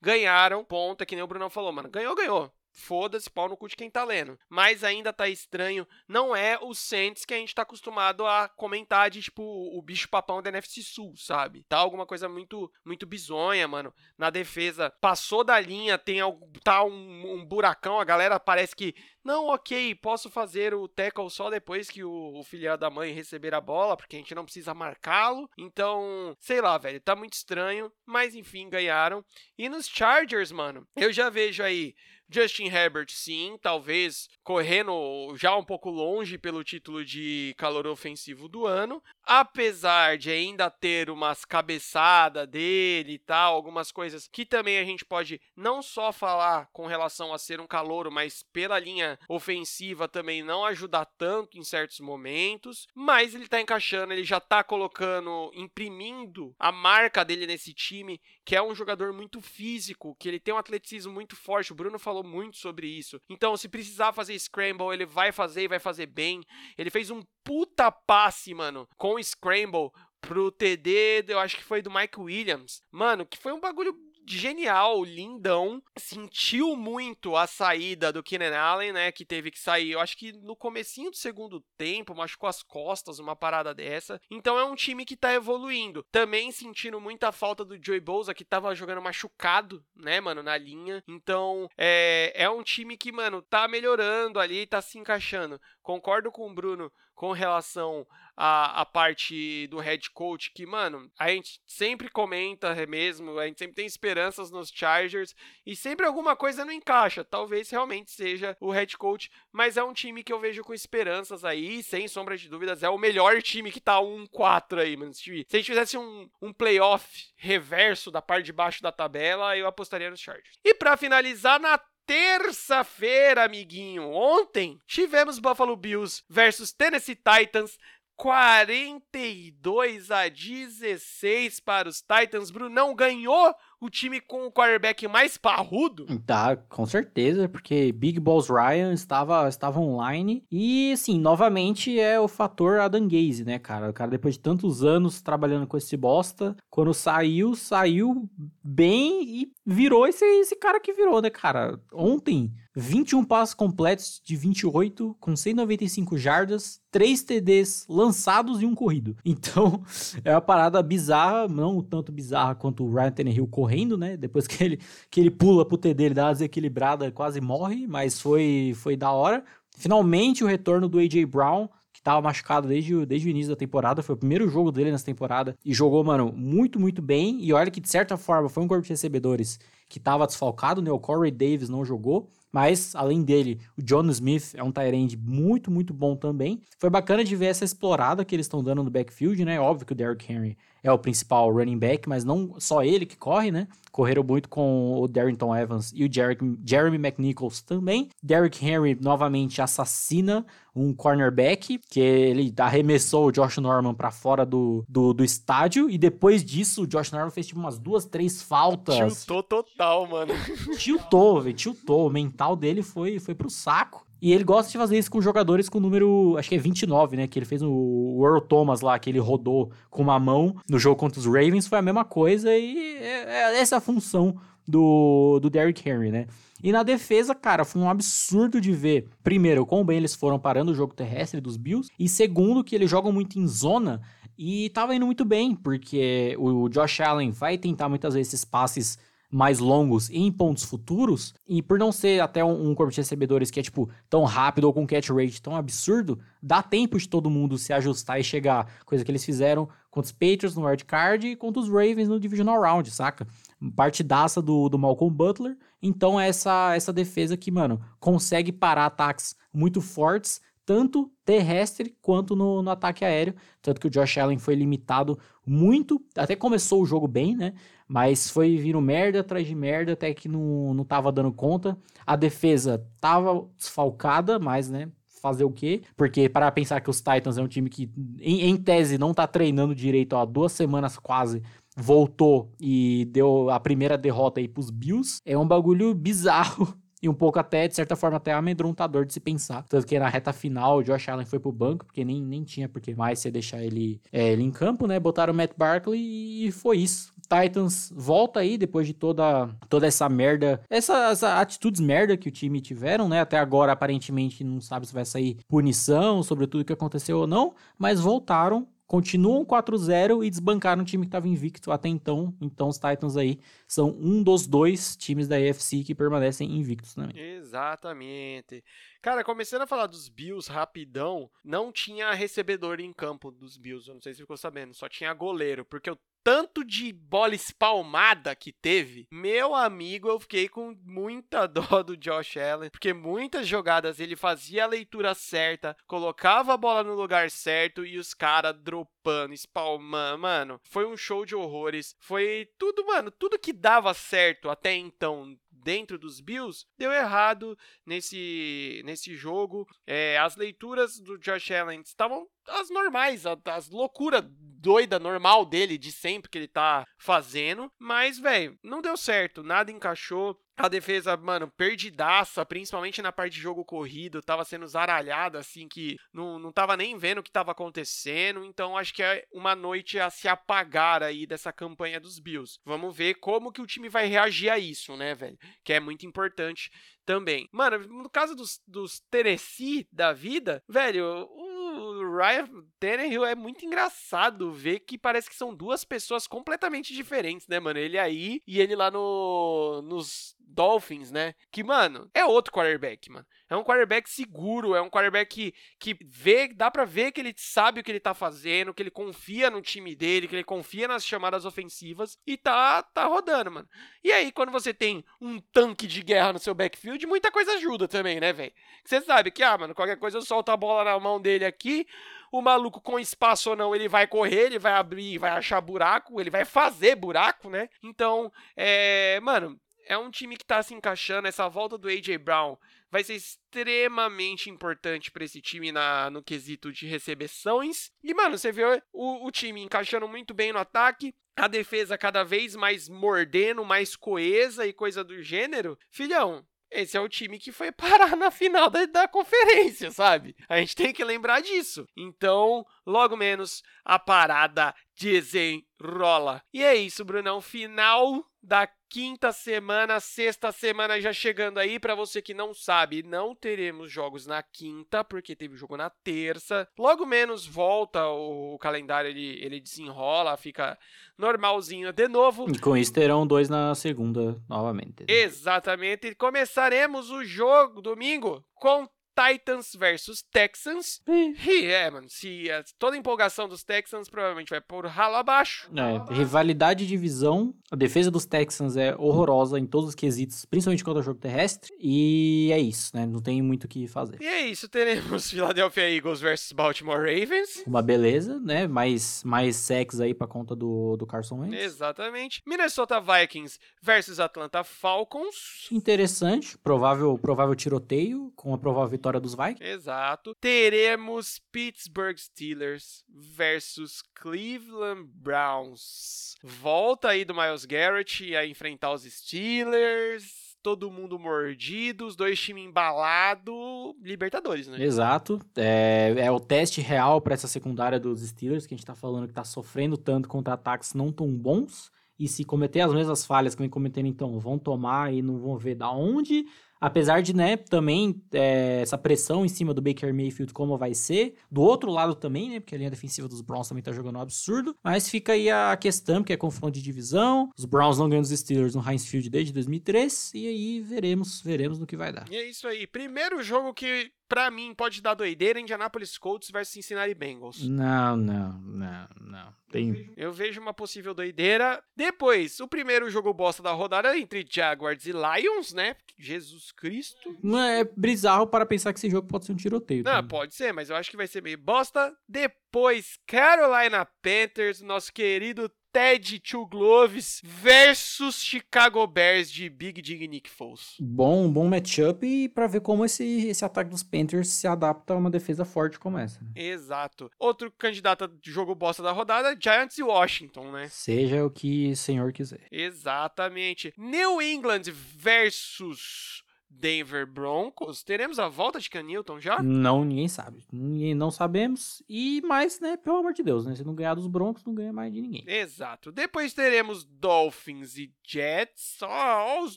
Ganharam, ponta que nem o Bruno falou, mano. Ganhou, ganhou. Foda-se, pau no cu de quem tá lendo. Mas ainda tá estranho. Não é o Saints que a gente tá acostumado a comentar de, tipo, o bicho papão da NFC Sul, sabe? Tá alguma coisa muito muito bizonha, mano. Na defesa, passou da linha, tem tá um, um buracão, a galera parece que não, ok, posso fazer o tackle só depois que o, o filho da mãe receber a bola, porque a gente não precisa marcá-lo. Então, sei lá, velho, tá muito estranho, mas enfim, ganharam. E nos Chargers, mano, eu já vejo aí Justin Herbert, sim, talvez correndo já um pouco longe pelo título de calor ofensivo do ano, apesar de ainda ter umas cabeçadas dele e tal, algumas coisas que também a gente pode não só falar com relação a ser um calouro, mas pela linha ofensiva também não ajudar tanto em certos momentos, mas ele tá encaixando, ele já tá colocando, imprimindo a marca dele nesse time, que é um jogador muito físico, que ele tem um atleticismo muito forte. O Bruno falou muito sobre isso. Então, se precisar fazer scramble, ele vai fazer e vai fazer bem. Ele fez um puta passe, mano, com scramble pro TD, eu acho que foi do Mike Williams. Mano, que foi um bagulho genial, lindão. Sentiu muito a saída do Keenan Allen, né, que teve que sair, eu acho que no comecinho do segundo tempo, machucou as costas, uma parada dessa. Então é um time que tá evoluindo. Também sentindo muita falta do Joey Bosa, que tava jogando machucado, né, mano, na linha. Então é, é um time que, mano, tá melhorando ali, tá se encaixando. Concordo com o Bruno com relação à, à parte do head coach, que, mano, a gente sempre comenta mesmo, a gente sempre tem esperanças nos Chargers e sempre alguma coisa não encaixa. Talvez realmente seja o head coach, mas é um time que eu vejo com esperanças aí, sem sombra de dúvidas, é o melhor time que tá 1-4 aí, mano. Se a gente fizesse um, um playoff reverso da parte de baixo da tabela, eu apostaria nos Chargers. E para finalizar, na terça-feira, amiguinho. Ontem tivemos Buffalo Bills versus Tennessee Titans. 42 a 16 para os Titans. Brunão ganhou o time com o quarterback mais parrudo? Tá, com certeza, porque Big Balls Ryan estava, estava online. E, assim, novamente é o fator Adam Gaze, né, cara? O cara, depois de tantos anos trabalhando com esse bosta, quando saiu, saiu bem e virou esse, esse cara que virou, né, cara? Ontem, 21 passos completos de 28, com 195 jardas, 3 TDs lançados e um corrido. Então, é uma parada bizarra, não tanto bizarra quanto o Ryan Tannehill correndo, né? Depois que ele, que ele pula pro TD, ele dá uma desequilibrada, quase morre, mas foi, foi da hora. Finalmente, o retorno do A.J. Brown, que tava machucado desde, desde o início da temporada. Foi o primeiro jogo dele nessa temporada. E jogou, mano, muito, muito bem. E olha que, de certa forma, foi um corpo de recebedores que tava desfalcado, né? O Corey Davis não jogou. Mas, além dele, o John Smith é um Tyrande muito, muito bom também. Foi bacana de ver essa explorada que eles estão dando no backfield, né? Óbvio que o Derrick Henry é o principal running back, mas não só ele que corre, né? Correram muito com o Darrington Evans e o Jeremy McNichols também. Derrick Henry novamente assassina um cornerback, que ele arremessou o Josh Norman para fora do, do, do, estádio, e depois disso o Josh Norman fez tipo umas duas, três faltas. Tiltou total, mano. Tiltou, velho, tiltou. O mental dele foi, foi pro saco. E ele gosta de fazer isso com jogadores com número, acho que é 29, né? Que ele fez o Earl Thomas lá, que ele rodou com uma mão no jogo contra os Ravens, foi a mesma coisa e é, é essa a função do, do Derrick Henry, né? E na defesa, cara, foi um absurdo de ver, primeiro, quão bem eles foram parando o jogo terrestre dos Bills, e segundo, que eles jogam muito em zona e tava indo muito bem, porque o Josh Allen vai tentar muitas vezes esses passes mais longos em pontos futuros, e por não ser até um, um corpo de recebedores que é, tipo, tão rápido ou com catch rate tão absurdo, dá tempo de todo mundo se ajustar e chegar, coisa que eles fizeram contra os Patriots no card e contra os Ravens no Divisional Round, saca? Partidaça do, do Malcolm Butler, então essa, essa defesa que, mano, consegue parar ataques muito fortes, tanto terrestre quanto no, no, ataque aéreo. Tanto que o Josh Allen foi limitado muito. Até começou o jogo bem, né? Mas foi vindo merda atrás de merda, até que não, não tava dando conta. A defesa tava desfalcada, mas, né? Fazer o quê? Porque para pensar que os Titans é um time que, em, em tese, não tá treinando direito há duas semanas quase voltou e deu a primeira derrota aí pros Bills, é um bagulho bizarro e um pouco até, de certa forma, até amedrontador de se pensar. Tanto que na reta final, o Josh Allen foi pro banco, porque nem, nem tinha porque mais você deixar ele, é, ele em campo, né? Botaram o Matt Barkley e foi isso. Titans volta aí depois de toda, toda essa merda, essas atitudes merda que o time tiveram, né? Até agora, aparentemente, não sabe se vai sair punição sobre tudo que aconteceu ou não, mas voltaram continuam 4-0 e desbancaram um time que estava invicto até então. Então os Titans aí são um dos dois times da AFC que permanecem invictos também. Exatamente. Cara, começando a falar dos Bills rapidão, não tinha recebedor em campo dos Bills, eu não sei se ficou sabendo, só tinha goleiro, porque o tanto de bola espalmada que teve, meu amigo, eu fiquei com muita dó do Josh Allen, porque muitas jogadas ele fazia a leitura certa, colocava a bola no lugar certo e os caras dropando, espalmando, mano, foi um show de horrores, foi tudo, mano, tudo que dava certo até então dentro dos Bills deu errado nesse, nesse jogo. É, as leituras do Josh Allen estavam as normais, as loucuras doida normal dele de sempre que ele tá fazendo, mas velho, não deu certo, nada encaixou. A defesa, mano, perdidaça, principalmente na parte de jogo corrido, tava sendo zaralhada, assim, que não, não tava nem vendo o que tava acontecendo. Então, acho que é uma noite a se apagar aí dessa campanha dos Bills. Vamos ver como que o time vai reagir a isso, né, velho? Que é muito importante também. Mano, no caso dos, dos Tennessee da vida, velho, o Ryan Tannehill é muito engraçado ver que parece que são duas pessoas completamente diferentes, né, mano? Ele aí e ele lá no, nos Dolphins, né? Que, mano, é outro quarterback, mano. É um quarterback seguro, é um quarterback que, que vê, dá para ver que ele sabe o que ele tá fazendo, que ele confia no time dele, que ele confia nas chamadas ofensivas e tá tá rodando, mano. E aí, quando você tem um tanque de guerra no seu backfield, muita coisa ajuda também, né, velho? Você sabe que, ah, mano, qualquer coisa eu solto a bola na mão dele aqui, o maluco com espaço ou não, ele vai correr, ele vai abrir, vai achar buraco, ele vai fazer buraco, né? Então, é, mano, é um time que tá se encaixando, essa volta do AJ Brown vai ser extremamente importante para esse time na, no quesito de recebeções. E, mano, você vê o, o time encaixando muito bem no ataque, a defesa cada vez mais mordendo, mais coesa e coisa do gênero. Filhão, esse é o time que foi parar na final da, da conferência, sabe? A gente tem que lembrar disso. Então, logo menos, a parada desenrola. E é isso, Brunão. Final da quinta semana, sexta semana já chegando aí. Para você que não sabe, não teremos jogos na quinta, porque teve jogo na terça. Logo menos volta o, calendário, ele, ele desenrola, fica normalzinho de novo. E com isso terão dois na segunda novamente. Exatamente. E começaremos o jogo domingo com Titans versus Texans. E é, mano, se é, toda a empolgação dos Texans provavelmente vai por ralo abaixo. É, rivalidade de divisão. A defesa dos Texans é horrorosa em todos os quesitos, principalmente contra o jogo terrestre. E é isso, né? Não tem muito o que fazer. E é isso, teremos Philadelphia Eagles versus Baltimore Ravens. Uma beleza, né? Mais, mais sex aí pra conta do, do Carson Wentz. Exatamente. Minnesota Vikings versus Atlanta Falcons. Interessante. Provável, provável tiroteio com a provável vitória dos Vikings. Exato. Teremos Pittsburgh Steelers versus Cleveland Browns. Volta aí do Miles Garrett a enfrentar os Steelers todo mundo mordido, os dois times embalados, Libertadores, né? Exato. É, é o teste real para essa secundária dos Steelers, que a gente tá falando que tá sofrendo tanto contra ataques não tão bons. E se cometer as mesmas falhas que vem cometendo, então, vão tomar e não vão ver da onde Apesar de, né, também é, essa pressão em cima do Baker Mayfield, como vai ser. Do outro lado também, né, porque a linha defensiva dos Browns também tá jogando um absurdo. Mas fica aí a questão, que é confronto de divisão. Os Browns não ganham dos Steelers no Heinz Field desde 2003. E aí veremos, veremos no que vai dar. E é isso aí. Primeiro jogo que pra mim pode dar doideira Indianapolis Colts versus Cincinnati Bengals. Não, não, não, não. Tem... Eu vejo uma possível doideira. Depois, o primeiro jogo bosta da rodada entre Jaguars e Lions, né? Jesus Cristo. Não é bizarro para pensar que esse jogo pode ser um tiroteio. Não, também. pode ser, mas eu acho que vai ser meio bosta. Depois, Carolina Panthers, nosso querido Ted Two Gloves versus Chicago Bears de Big Dig Nick Foles. Bom, bom matchup e pra ver como esse, esse ataque dos Panthers se adapta a uma defesa forte como essa. né? Exato. Outro candidato de jogo bosta da rodada, Giants e Washington, né? Seja o que o senhor quiser. Exatamente. New England versus Denver Broncos. Teremos a volta de Cam Newton já? Não, ninguém sabe. Ninguém, não sabemos. E mais, né, pelo amor de Deus, né? Se não ganhar dos Broncos, não ganha mais de ninguém. Exato. Depois teremos Dolphins e Jets. Ó, ó os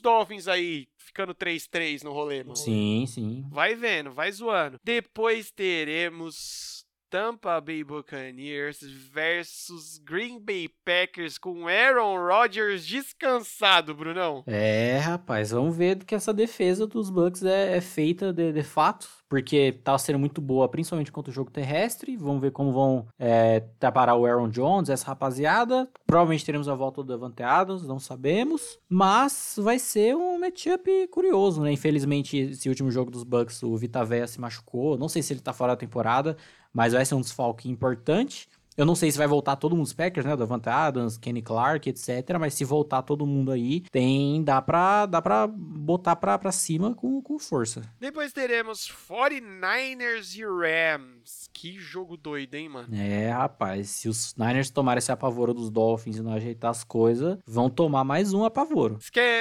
Dolphins aí ficando 3-3 no rolê. mano. Sim, sim. Vai vendo, vai zoando. Depois teremos Tampa Bay Buccaneers versus Green Bay Packers com Aaron Rodgers descansado, Brunão. É, rapaz, vamos ver que essa defesa dos Bucks é, é feita de, de fato, porque tá sendo muito boa, principalmente contra o jogo terrestre. Vamos ver como vão é, preparar o Aaron Jones, essa rapaziada. Provavelmente teremos a volta do Davante Adams, não sabemos, mas vai ser um matchup curioso, né? Infelizmente, esse último jogo dos Bucks, o Vita Vea se machucou. Não sei se ele tá fora da temporada, mas vai ser um desfalque importante. Eu não sei se vai voltar todo mundo dos Packers, né? Davante Adams, Kenny Clark, etc. Mas se voltar todo mundo aí, tem dá pra, dá pra botar pra, pra cima com, com força. Depois teremos 49ers e Rams. Que jogo doido, hein, mano? É, rapaz, se os Niners tomarem esse apavoro dos Dolphins e não ajeitar as coisas, vão tomar mais um apavoro.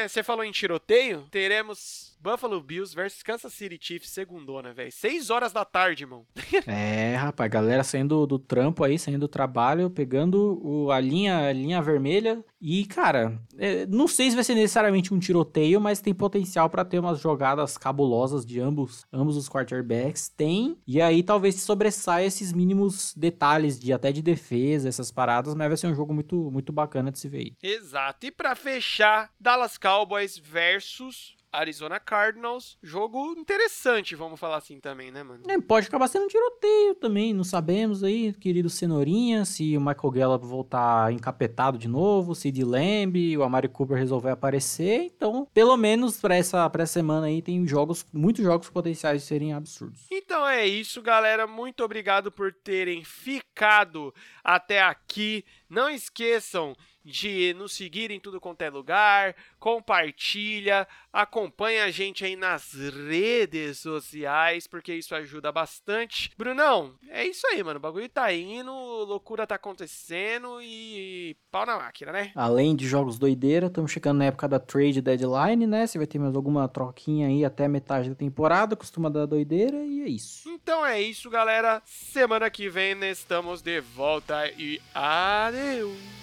Você falou em tiroteio? Teremos Buffalo Bills versus Kansas City Chiefs segundona, velho. 6 horas da tarde, irmão. É, rapaz, galera saindo do trampo aí, saindo do trabalho, pegando o- a, linha, a linha vermelha. E, cara, é, não sei se vai ser necessariamente um tiroteio, mas tem potencial pra ter umas jogadas cabulosas de ambos, ambos os quarterbacks. Tem. E aí talvez se sobressaia esses mínimos detalhes de até de defesa, essas paradas, mas vai ser um jogo muito, muito bacana de se ver aí. Exato. E pra fechar, Dallas Cowboys versus Arizona Cardinals. Jogo interessante, vamos falar assim também, né, mano? É, pode acabar sendo um tiroteio também, não sabemos aí, querido Cenourinha, se o Michael Gallup voltar encapetado de novo, se de Lamb, o Amari Cooper resolver aparecer, então, pelo menos pra essa, pra essa semana aí, tem jogos, muitos jogos potenciais de serem absurdos. Então é isso, galera. Muito obrigado por terem ficado até aqui. Não esqueçam de nos seguir em tudo quanto é lugar, compartilha, acompanha a gente aí nas redes sociais, porque isso ajuda bastante. Brunão, é isso aí, mano. O bagulho tá indo, loucura tá acontecendo e pau na máquina, né? Além de jogos doideira, estamos chegando na época da trade deadline, né? Você vai ter mais alguma troquinha aí até metade da temporada, costuma dar doideira, e é isso. Então é isso, galera. Semana que vem estamos de volta e adeus.